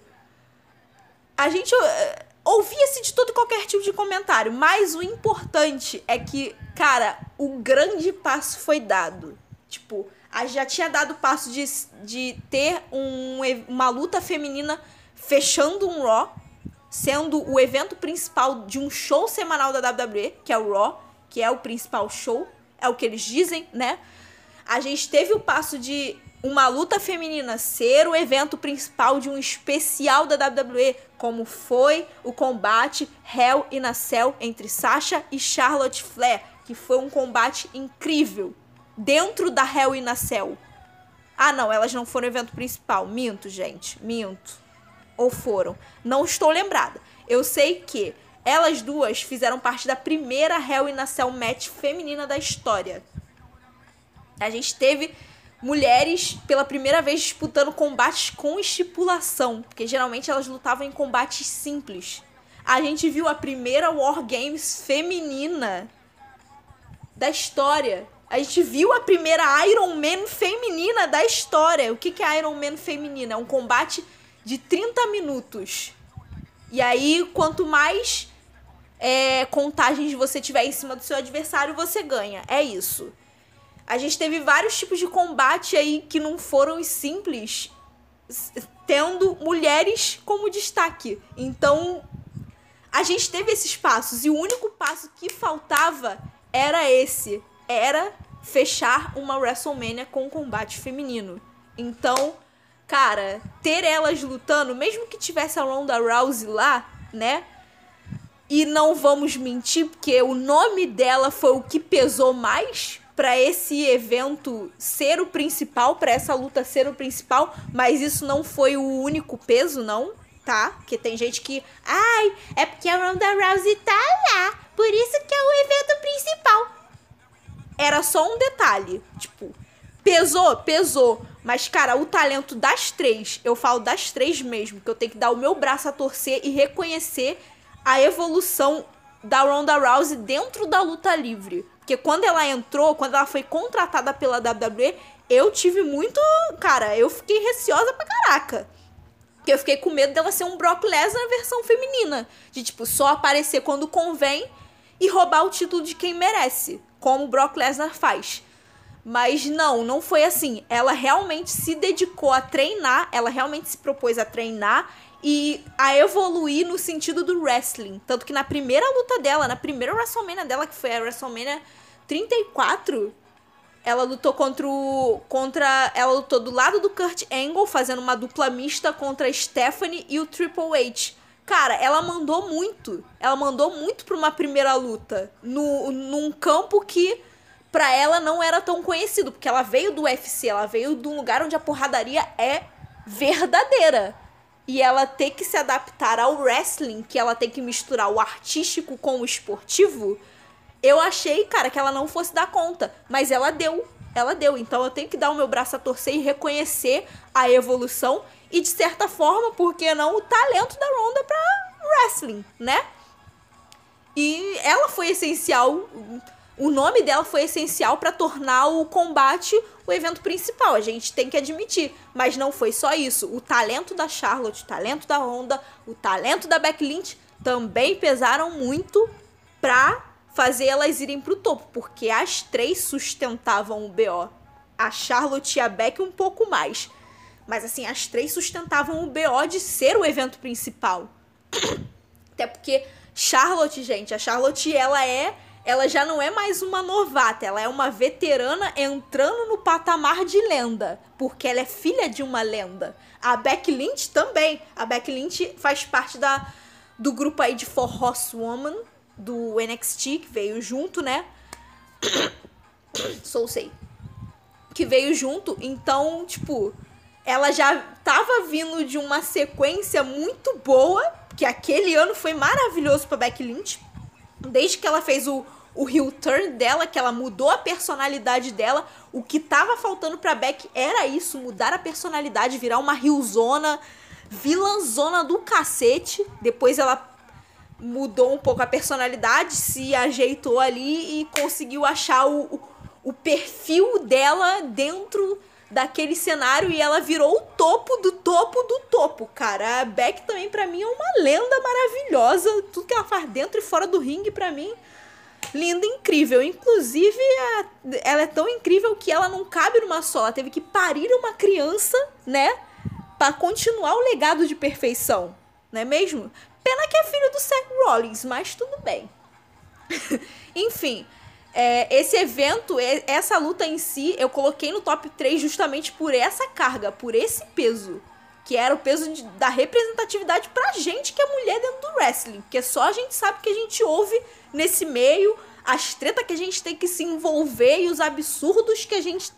A gente uh, ouvia-se de todo qualquer tipo de comentário, mas o importante é que, cara, o grande passo foi dado. Tipo, a já tinha dado o passo de, de ter um, uma luta feminina fechando um Raw sendo o evento principal de um show semanal da WWE, que é o Raw, que é o principal show, é o que eles dizem, né? A gente teve o passo de uma luta feminina ser o evento principal de um especial da WWE, como foi o combate Hell in a Cell entre Sasha e Charlotte Flair, que foi um combate incrível dentro da Hell in a Cell. Ah, não, elas não foram evento principal. Minto, gente, minto ou foram? Não estou lembrada. Eu sei que elas duas fizeram parte da primeira Hell in a Cell match feminina da história. A gente teve mulheres pela primeira vez disputando combates com estipulação, porque geralmente elas lutavam em combates simples. A gente viu a primeira War Games feminina da história. A gente viu a primeira Iron Man feminina da história. O que, é Iron Man feminina? É um combate de 30 minutos. E aí, quanto mais é, contagens você tiver em cima do seu adversário, você ganha. É isso. A gente teve vários tipos de combate aí que não foram simples, tendo mulheres como destaque. Então, a gente teve esses passos e o único passo que faltava era esse, era fechar uma WrestleMania com combate feminino. Então, cara, ter elas lutando, mesmo que tivesse a Ronda Rousey lá, né? E não vamos mentir, porque o nome dela foi o que pesou mais para esse evento ser o principal, para essa luta ser o principal, mas isso não foi o único peso, não, tá? Porque tem gente que, ai, é porque a Ronda Rousey tá lá, por isso que é o evento principal. Era só um detalhe, tipo, pesou, pesou, mas, cara, o talento das três, eu falo das três mesmo, que eu tenho que dar o meu braço a torcer e reconhecer a evolução da Ronda Rousey dentro da luta livre. Porque quando ela entrou, quando ela foi contratada pela WWE, eu tive muito. Cara, eu fiquei receosa pra caraca. Porque eu fiquei com medo dela ser um Brock Lesnar versão feminina. De, tipo, só aparecer quando convém e roubar o título de quem merece. Como o Brock Lesnar faz. Mas não, não foi assim. Ela realmente se dedicou a treinar, ela realmente se propôs a treinar e a evoluir no sentido do wrestling. Tanto que na primeira luta dela, na primeira WrestleMania dela, que foi a WrestleMania 34, ela lutou contra o. Contra. Ela lutou do lado do Kurt Angle, fazendo uma dupla mista contra a Stephanie e o Triple H. Cara, ela mandou muito. Ela mandou muito pra uma primeira luta. No, num campo que pra ela não era tão conhecido, porque ela veio do UFC, ela veio de um lugar onde a porradaria é verdadeira. E ela ter que se adaptar ao wrestling, que ela tem que misturar o artístico com o esportivo, eu achei, cara, que ela não fosse dar conta. Mas ela deu. Ela deu. Então eu tenho que dar o meu braço a torcer e reconhecer a evolução. E de certa forma, por que não, o talento da Ronda pra wrestling, né? E ela foi essencial o nome dela foi essencial para tornar o combate o evento principal, a gente tem que admitir. Mas não foi só isso. O talento da Charlotte, o talento da Honda, o talento da Becky Lynch também pesaram muito pra fazer elas irem pro topo, porque as três sustentavam o BO. A Charlotte e a Becky um pouco mais. Mas assim, as três sustentavam o BO de ser o evento principal. Até porque Charlotte, gente, a Charlotte ela é ela já não é mais uma novata, ela é uma veterana entrando no patamar de lenda, porque ela é filha de uma lenda. A Becky Lynch também. A Becky Lynch faz parte da, do grupo aí de For Horsewoman, do NXT, que veio junto, né? Sou sei. Que veio junto, então, tipo, ela já tava vindo de uma sequência muito boa, que aquele ano foi maravilhoso pra Becky Lynch. Desde que ela fez o, o heel turn dela, que ela mudou a personalidade dela. O que tava faltando pra Beck era isso, mudar a personalidade, virar uma heelzona, vilãzona do cacete. Depois ela mudou um pouco a personalidade, se ajeitou ali e conseguiu achar o, o, o perfil dela dentro daquele cenário e ela virou o topo do topo do topo, cara. A Beck também para mim é uma lenda maravilhosa, tudo que ela faz dentro e fora do ringue para mim linda, incrível. Inclusive, ela é tão incrível que ela não cabe numa só, ela teve que parir uma criança, né, para continuar o legado de perfeição, não é mesmo? Pena que é filho do Seth Rollins, mas tudo bem. Enfim, é, esse evento, essa luta em si, eu coloquei no top 3 justamente por essa carga, por esse peso. Que era o peso de, da representatividade pra gente que é mulher dentro do wrestling. Porque só a gente sabe que a gente ouve nesse meio, as tretas que a gente tem que se envolver e os absurdos que a gente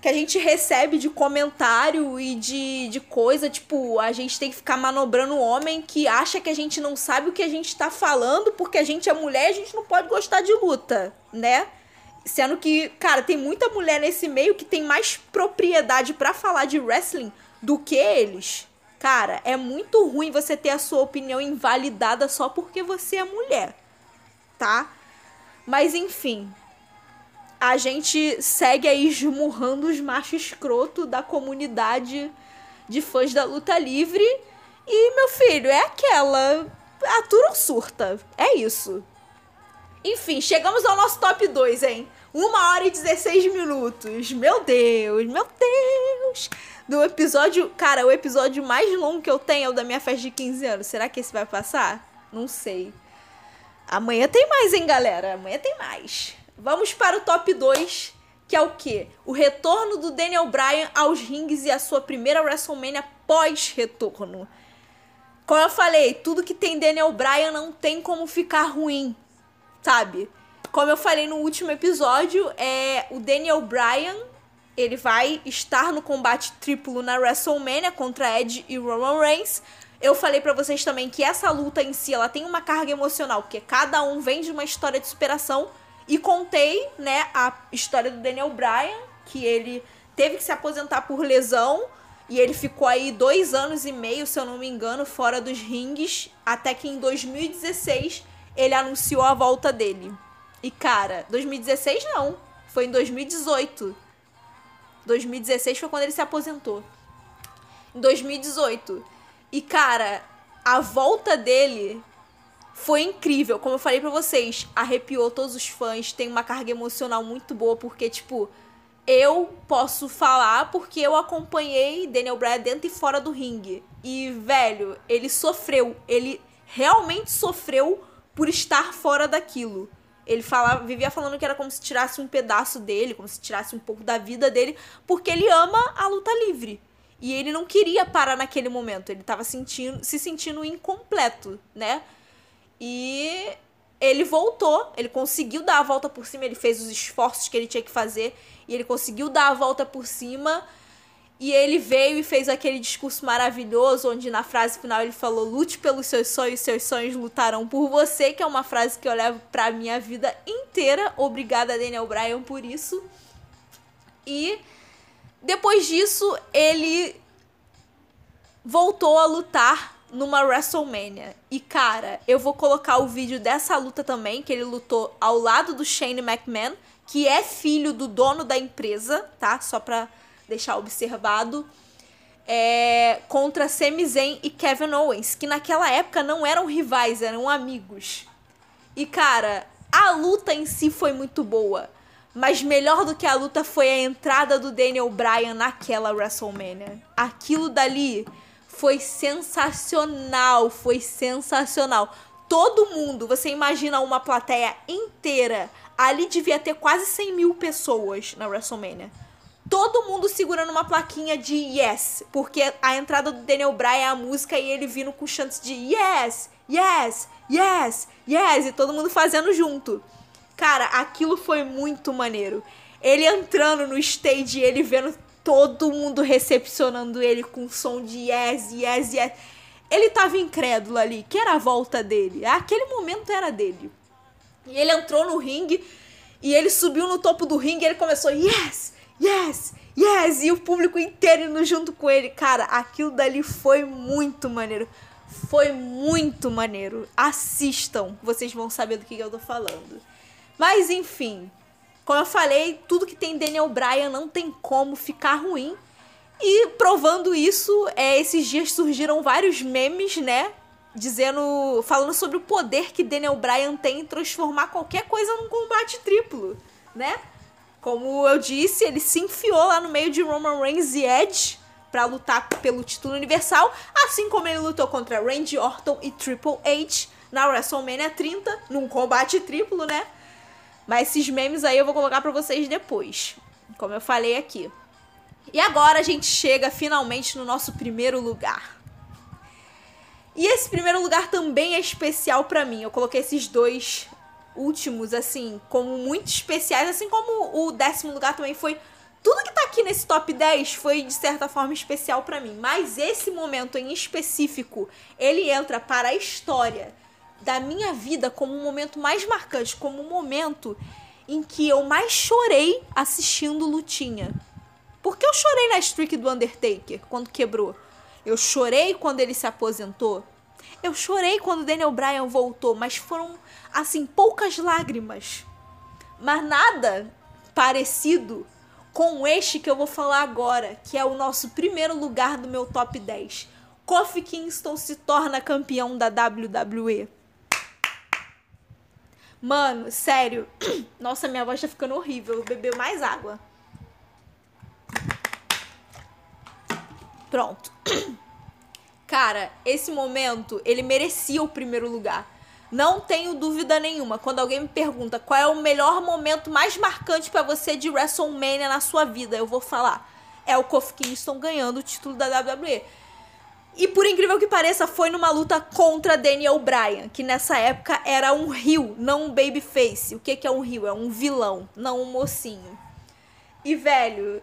que a gente recebe de comentário e de, de coisa, tipo, a gente tem que ficar manobrando o homem que acha que a gente não sabe o que a gente tá falando porque a gente é mulher e a gente não pode gostar de luta, né? Sendo que, cara, tem muita mulher nesse meio que tem mais propriedade para falar de wrestling do que eles. Cara, é muito ruim você ter a sua opinião invalidada só porque você é mulher, tá? Mas enfim, a gente segue aí esmurrando os machos escroto da comunidade de fãs da luta livre. E, meu filho, é aquela. Atura ou surta. É isso. Enfim, chegamos ao nosso top 2, hein? Uma hora e 16 minutos. Meu Deus, meu Deus. Do episódio. Cara, o episódio mais longo que eu tenho é o da minha festa de 15 anos. Será que esse vai passar? Não sei. Amanhã tem mais, hein, galera? Amanhã tem mais. Vamos para o top 2, que é o quê? O retorno do Daniel Bryan aos rings e a sua primeira WrestleMania pós-retorno. Como eu falei, tudo que tem Daniel Bryan não tem como ficar ruim, sabe? Como eu falei no último episódio, é o Daniel Bryan, ele vai estar no combate triplo na WrestleMania contra Edge e Roman Reigns. Eu falei para vocês também que essa luta em si, ela tem uma carga emocional, porque cada um vem de uma história de superação e contei, né, a história do Daniel Bryan, que ele teve que se aposentar por lesão. E ele ficou aí dois anos e meio, se eu não me engano, fora dos rings. Até que em 2016 ele anunciou a volta dele. E cara, 2016 não. Foi em 2018. 2016 foi quando ele se aposentou. Em 2018. E cara, a volta dele foi incrível. Como eu falei para vocês, arrepiou todos os fãs, tem uma carga emocional muito boa, porque, tipo, eu posso falar porque eu acompanhei Daniel Bryan dentro e fora do ringue. E, velho, ele sofreu. Ele realmente sofreu por estar fora daquilo. Ele falava, vivia falando que era como se tirasse um pedaço dele, como se tirasse um pouco da vida dele, porque ele ama a luta livre. E ele não queria parar naquele momento. Ele estava sentindo, se sentindo incompleto, né? E ele voltou, ele conseguiu dar a volta por cima, ele fez os esforços que ele tinha que fazer e ele conseguiu dar a volta por cima. E ele veio e fez aquele discurso maravilhoso, onde na frase final ele falou: lute pelos seus sonhos, seus sonhos lutarão por você, que é uma frase que eu levo pra minha vida inteira. Obrigada, Daniel Bryan, por isso. E depois disso, ele voltou a lutar numa WrestleMania. E cara, eu vou colocar o vídeo dessa luta também, que ele lutou ao lado do Shane McMahon, que é filho do dono da empresa, tá? Só pra deixar observado. É, contra Sami Zayn e Kevin Owens, que naquela época não eram rivais, eram amigos. E cara, a luta em si foi muito boa. Mas melhor do que a luta foi a entrada do Daniel Bryan naquela WrestleMania. Aquilo dali foi sensacional, foi sensacional. Todo mundo, você imagina uma plateia inteira. Ali devia ter quase 100 mil pessoas na WrestleMania. Todo mundo segurando uma plaquinha de yes, porque a entrada do Daniel Bryan é a música e ele vindo com chantes de yes, yes, yes, yes, e todo mundo fazendo junto. Cara, aquilo foi muito maneiro. Ele entrando no stage, ele vendo todo mundo recepcionando ele com som de yes, yes, yes. Ele tava incrédulo ali, que era a volta dele. Aquele momento era dele. E ele entrou no ringue e ele subiu no topo do ringue e ele começou yes, yes, yes, e o público inteiro indo junto com ele. Cara, aquilo dali foi muito maneiro. Foi muito maneiro. Assistam, vocês vão saber do que eu tô falando. Mas enfim, como eu falei, tudo que tem Daniel Bryan não tem como ficar ruim. E provando isso, é, esses dias surgiram vários memes, né? Dizendo. falando sobre o poder que Daniel Bryan tem em transformar qualquer coisa num combate triplo, né? Como eu disse, ele se enfiou lá no meio de Roman Reigns e Edge para lutar pelo título universal, assim como ele lutou contra Randy Orton e Triple H na WrestleMania 30, num combate triplo, né? Mas esses memes aí eu vou colocar para vocês depois, como eu falei aqui. E agora a gente chega finalmente no nosso primeiro lugar. E esse primeiro lugar também é especial para mim. Eu coloquei esses dois últimos, assim, como muito especiais, assim como o décimo lugar também foi. Tudo que tá aqui nesse top 10 foi de certa forma especial para mim, mas esse momento em específico, ele entra para a história da minha vida como um momento mais marcante, como um momento em que eu mais chorei assistindo lutinha. Porque eu chorei na streak do Undertaker quando quebrou. Eu chorei quando ele se aposentou. Eu chorei quando Daniel Bryan voltou, mas foram assim, poucas lágrimas. Mas nada parecido com este que eu vou falar agora, que é o nosso primeiro lugar do meu top 10. Kofi Kingston se torna campeão da WWE. Mano, sério. Nossa, minha voz tá ficando horrível. Bebeu mais água. Pronto. Cara, esse momento, ele merecia o primeiro lugar. Não tenho dúvida nenhuma. Quando alguém me pergunta qual é o melhor momento mais marcante para você de WrestleMania na sua vida, eu vou falar. É o Kofi Kingston ganhando o título da WWE. E por incrível que pareça, foi numa luta contra Daniel Bryan, que nessa época era um rio, não um babyface. O que, é um rio? É um vilão, não um mocinho. E, velho,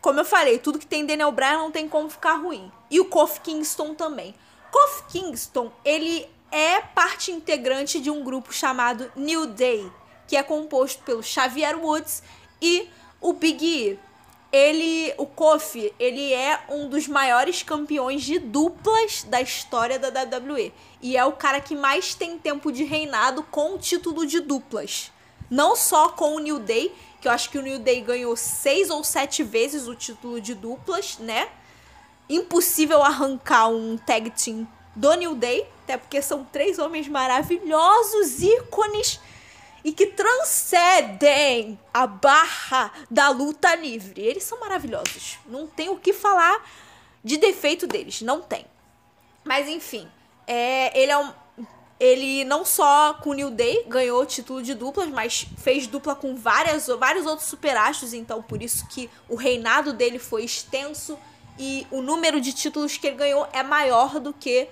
como eu falei, tudo que tem Daniel Bryan não tem como ficar ruim. E o Kofi Kingston também. Kofi Kingston, ele é parte integrante de um grupo chamado New Day, que é composto pelo Xavier Woods e o Big E. Ele, o Kofi, ele é um dos maiores campeões de duplas da história da WWE. E é o cara que mais tem tempo de reinado com o título de duplas. Não só com o New Day, que eu acho que o New Day ganhou seis ou sete vezes o título de duplas, né? Impossível arrancar um tag team do New Day, até porque são três homens maravilhosos, ícones e que transcendem a barra da luta livre. Eles são maravilhosos. Não tem o que falar de defeito deles, não tem. Mas enfim, é, ele é um, ele não só com o New Day ganhou o título de duplas, mas fez dupla com várias, vários outros superastros, então por isso que o reinado dele foi extenso e o número de títulos que ele ganhou é maior do que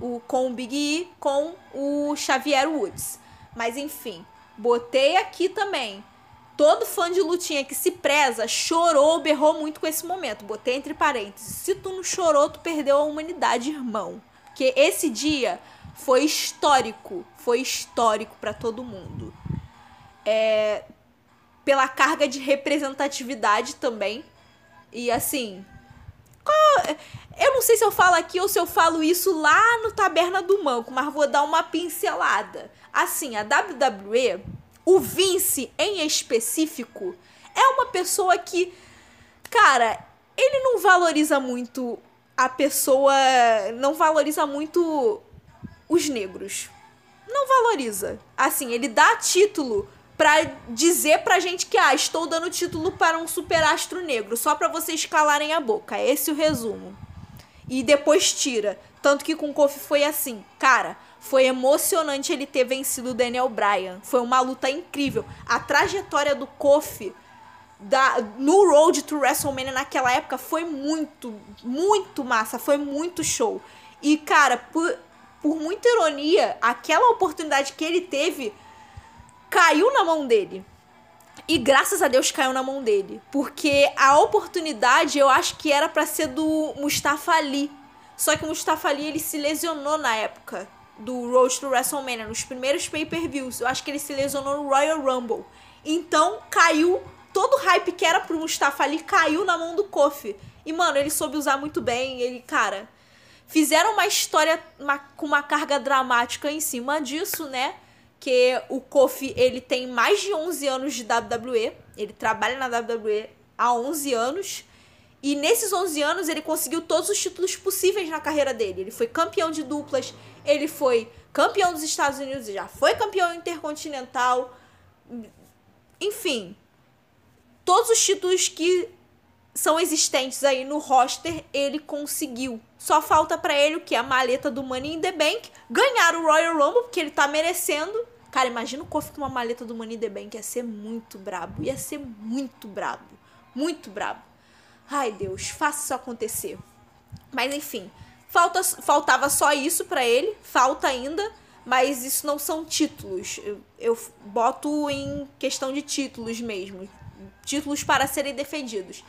o, com o Big E, com o Xavier Woods. Mas enfim, botei aqui também. Todo fã de lutinha que se preza chorou, berrou muito com esse momento. Botei entre parênteses. Se tu não chorou, tu perdeu a humanidade, irmão. Porque esse dia foi histórico. Foi histórico para todo mundo. É, pela carga de representatividade também. E assim. Qual, eu não sei se eu falo aqui ou se eu falo isso lá no Taberna do Manco, mas vou dar uma pincelada. Assim, a WWE, o Vince em específico, é uma pessoa que, cara, ele não valoriza muito a pessoa, não valoriza muito os negros. Não valoriza. Assim, ele dá título pra dizer pra gente que, ah, estou dando título para um superastro negro, só pra vocês calarem a boca. É esse o resumo e depois tira. Tanto que com o Kofi foi assim. Cara, foi emocionante ele ter vencido o Daniel Bryan. Foi uma luta incrível. A trajetória do Kofi da, no Road to WrestleMania naquela época foi muito, muito massa, foi muito show. E, cara, por, por muita ironia, aquela oportunidade que ele teve caiu na mão dele. E graças a Deus caiu na mão dele. Porque a oportunidade eu acho que era para ser do Mustafa Ali. Só que o Mustafa Ali ele se lesionou na época do Road to WrestleMania, nos primeiros pay-per-views. Eu acho que ele se lesionou no Royal Rumble. Então caiu todo o hype que era pro Mustafa Ali caiu na mão do Kofi. E mano, ele soube usar muito bem, ele, cara, fizeram uma história uma, com uma carga dramática em cima disso, né? Que o Kofi, ele tem mais de 11 anos de WWE, ele trabalha na WWE há 11 anos. E nesses 11 anos ele conseguiu todos os títulos possíveis na carreira dele. Ele foi campeão de duplas, ele foi campeão dos Estados Unidos, já foi campeão intercontinental. Enfim, todos os títulos que são existentes aí no roster, ele conseguiu. Só falta para ele o que? A maleta do Money in the Bank, ganhar o Royal Rumble, porque ele tá merecendo. Cara, imagina o Kofi com uma maleta do Money in the Bank, ia ser muito brabo, ia ser muito brabo, muito brabo. Ai, Deus, faça isso acontecer. Mas enfim, falta, faltava só isso para ele, falta ainda, mas isso não são títulos. Eu, eu boto em questão de títulos mesmo títulos para serem defendidos.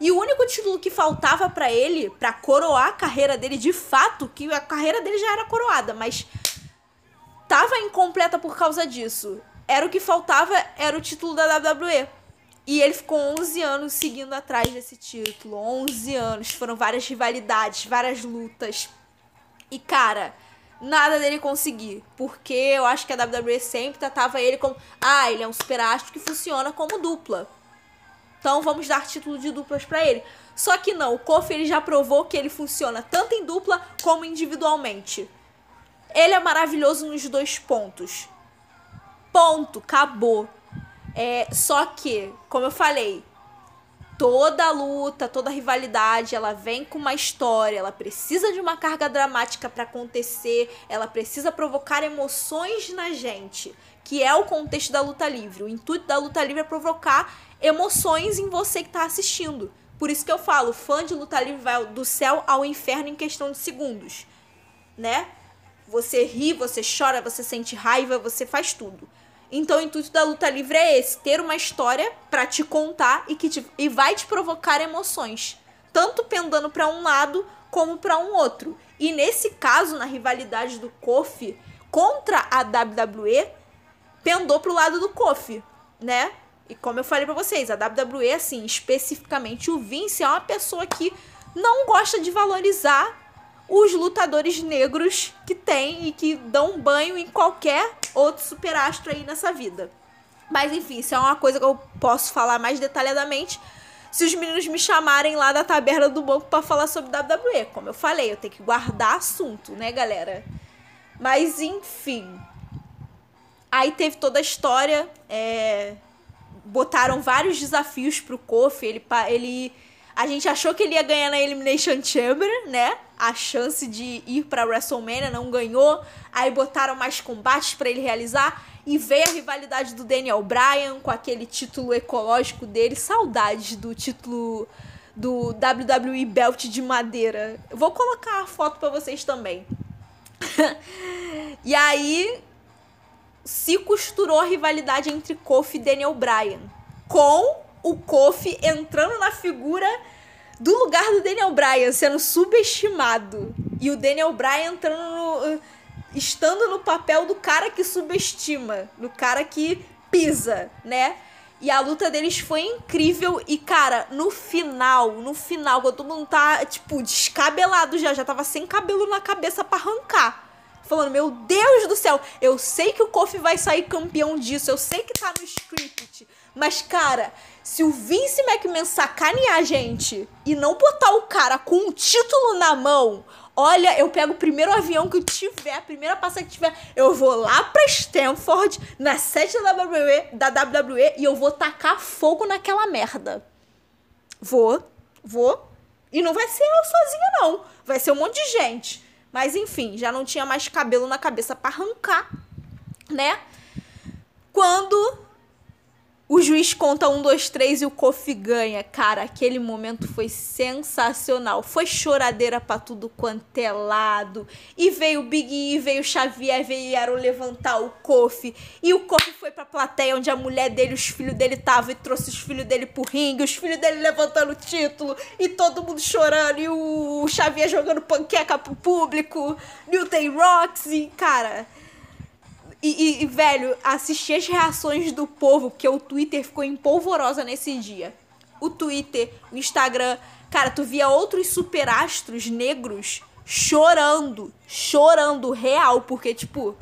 E o único título que faltava para ele, para coroar a carreira dele de fato, que a carreira dele já era coroada, mas tava incompleta por causa disso. Era o que faltava, era o título da WWE. E ele ficou 11 anos seguindo atrás desse título. 11 anos. Foram várias rivalidades, várias lutas. E, cara, nada dele conseguir. Porque eu acho que a WWE sempre tratava ele como. Ah, ele é um superastro que funciona como dupla. Então vamos dar título de duplas para ele. Só que não, o Kofi ele já provou que ele funciona tanto em dupla como individualmente. Ele é maravilhoso nos dois pontos. Ponto, acabou. É, só que, como eu falei, toda luta, toda rivalidade, ela vem com uma história, ela precisa de uma carga dramática para acontecer, ela precisa provocar emoções na gente, que é o contexto da luta livre. O intuito da luta livre é provocar emoções em você que está assistindo. Por isso que eu falo, fã de luta livre vai do céu ao inferno em questão de segundos, né? Você ri, você chora, você sente raiva, você faz tudo. Então o intuito da luta livre é esse, ter uma história para te contar e que te, e vai te provocar emoções, tanto pendando para um lado como para um outro. E nesse caso, na rivalidade do Kofi contra a WWE, pendou pro lado do Kofi, né? E como eu falei para vocês, a WWE, assim, especificamente o Vince, é uma pessoa que não gosta de valorizar os lutadores negros que tem e que dão banho em qualquer outro superastro aí nessa vida. Mas enfim, isso é uma coisa que eu posso falar mais detalhadamente se os meninos me chamarem lá da taberna do banco para falar sobre WWE. Como eu falei, eu tenho que guardar assunto, né, galera? Mas enfim. Aí teve toda a história. É botaram vários desafios pro Kofi. Ele, ele, a gente achou que ele ia ganhar na Elimination Chamber, né? A chance de ir pra WrestleMania, não ganhou. Aí botaram mais combates para ele realizar. E veio a rivalidade do Daniel Bryan com aquele título ecológico dele. Saudades do título do WWE Belt de madeira. Vou colocar a foto para vocês também. e aí se costurou a rivalidade entre Kofi e Daniel Bryan, com o Kofi entrando na figura do lugar do Daniel Bryan, sendo subestimado, e o Daniel Bryan entrando no, estando no papel do cara que subestima, do cara que pisa, né? E a luta deles foi incrível. E, cara, no final, no final, quando todo mundo tá, tipo, descabelado já, já tava sem cabelo na cabeça para arrancar falando: Meu Deus do céu, eu sei que o Kofi vai sair campeão disso, eu sei que tá no script. Mas, cara, se o Vince McMahon sacanear a gente e não botar o cara com um título na mão, olha, eu pego o primeiro avião que tiver, a primeira passagem que tiver, eu vou lá pra Stanford, na sede da WWE, da WWE e eu vou tacar fogo naquela merda. Vou, vou. E não vai ser eu sozinha, não. Vai ser um monte de gente. Mas enfim, já não tinha mais cabelo na cabeça para arrancar, né? Quando juiz conta um, dois, três e o Kofi ganha. Cara, aquele momento foi sensacional. Foi choradeira pra tudo quanto é lado. E veio o Big E, veio o Xavier, vieram levantar o Kofi. E o Kofi foi pra plateia onde a mulher dele, os filhos dele estavam e trouxe os filhos dele pro ringue. Os filhos dele levantando o título. E todo mundo chorando. E o Xavier jogando panqueca pro público. Newton Roxy. Cara e, e, velho, assistir as reações do povo, porque o Twitter ficou empolvorosa nesse dia. O Twitter, o Instagram. Cara, tu via outros superastros negros chorando. Chorando real, porque, tipo,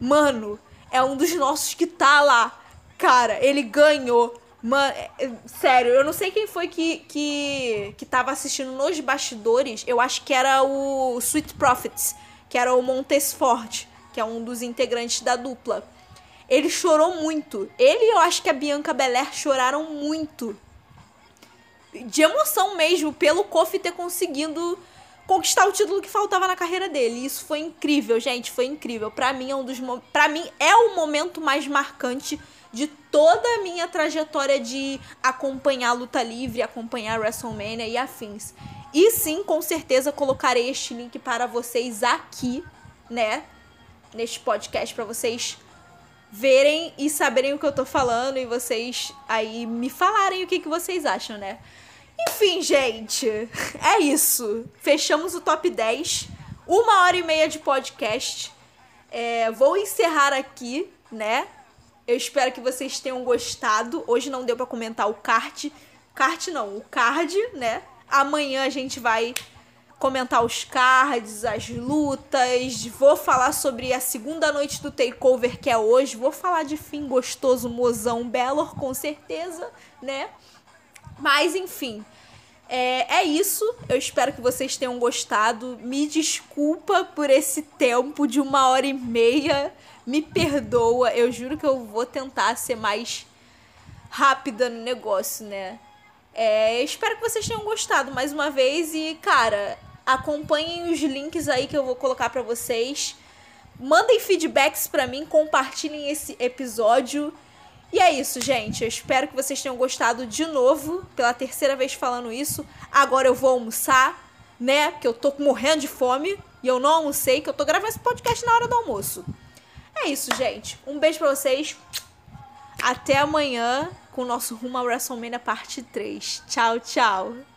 mano, é um dos nossos que tá lá. Cara, ele ganhou. Mano, é, é, sério, eu não sei quem foi que, que, que tava assistindo nos bastidores. Eu acho que era o Sweet Profits, que era o Montesfort que é um dos integrantes da dupla. Ele chorou muito. Ele e eu acho que a Bianca Belair choraram muito. De emoção mesmo, pelo Kofi ter conseguido conquistar o título que faltava na carreira dele. Isso foi incrível, gente, foi incrível. Para mim é um dos para mim é o momento mais marcante de toda a minha trajetória de acompanhar a luta livre, acompanhar a WrestleMania e afins. E sim, com certeza colocarei este link para vocês aqui, né? Neste podcast para vocês verem e saberem o que eu tô falando e vocês aí me falarem o que, que vocês acham, né? Enfim, gente, é isso. Fechamos o top 10. Uma hora e meia de podcast. É, vou encerrar aqui, né? Eu espero que vocês tenham gostado. Hoje não deu para comentar o kart. Kart não, o card, né? Amanhã a gente vai comentar os cards, as lutas, vou falar sobre a segunda noite do Takeover que é hoje, vou falar de fim gostoso, mozão, Belor, com certeza, né? Mas enfim, é, é isso. Eu espero que vocês tenham gostado. Me desculpa por esse tempo de uma hora e meia. Me perdoa. Eu juro que eu vou tentar ser mais rápida no negócio, né? É, espero que vocês tenham gostado mais uma vez. E, cara, Acompanhem os links aí que eu vou colocar para vocês. Mandem feedbacks para mim, compartilhem esse episódio. E é isso, gente. Eu espero que vocês tenham gostado de novo, pela terceira vez falando isso. Agora eu vou almoçar, né? Porque eu tô morrendo de fome e eu não almocei, que eu tô gravando esse podcast na hora do almoço. É isso, gente. Um beijo pra vocês. Até amanhã com o nosso Rumo ao WrestleMania parte 3. Tchau, tchau.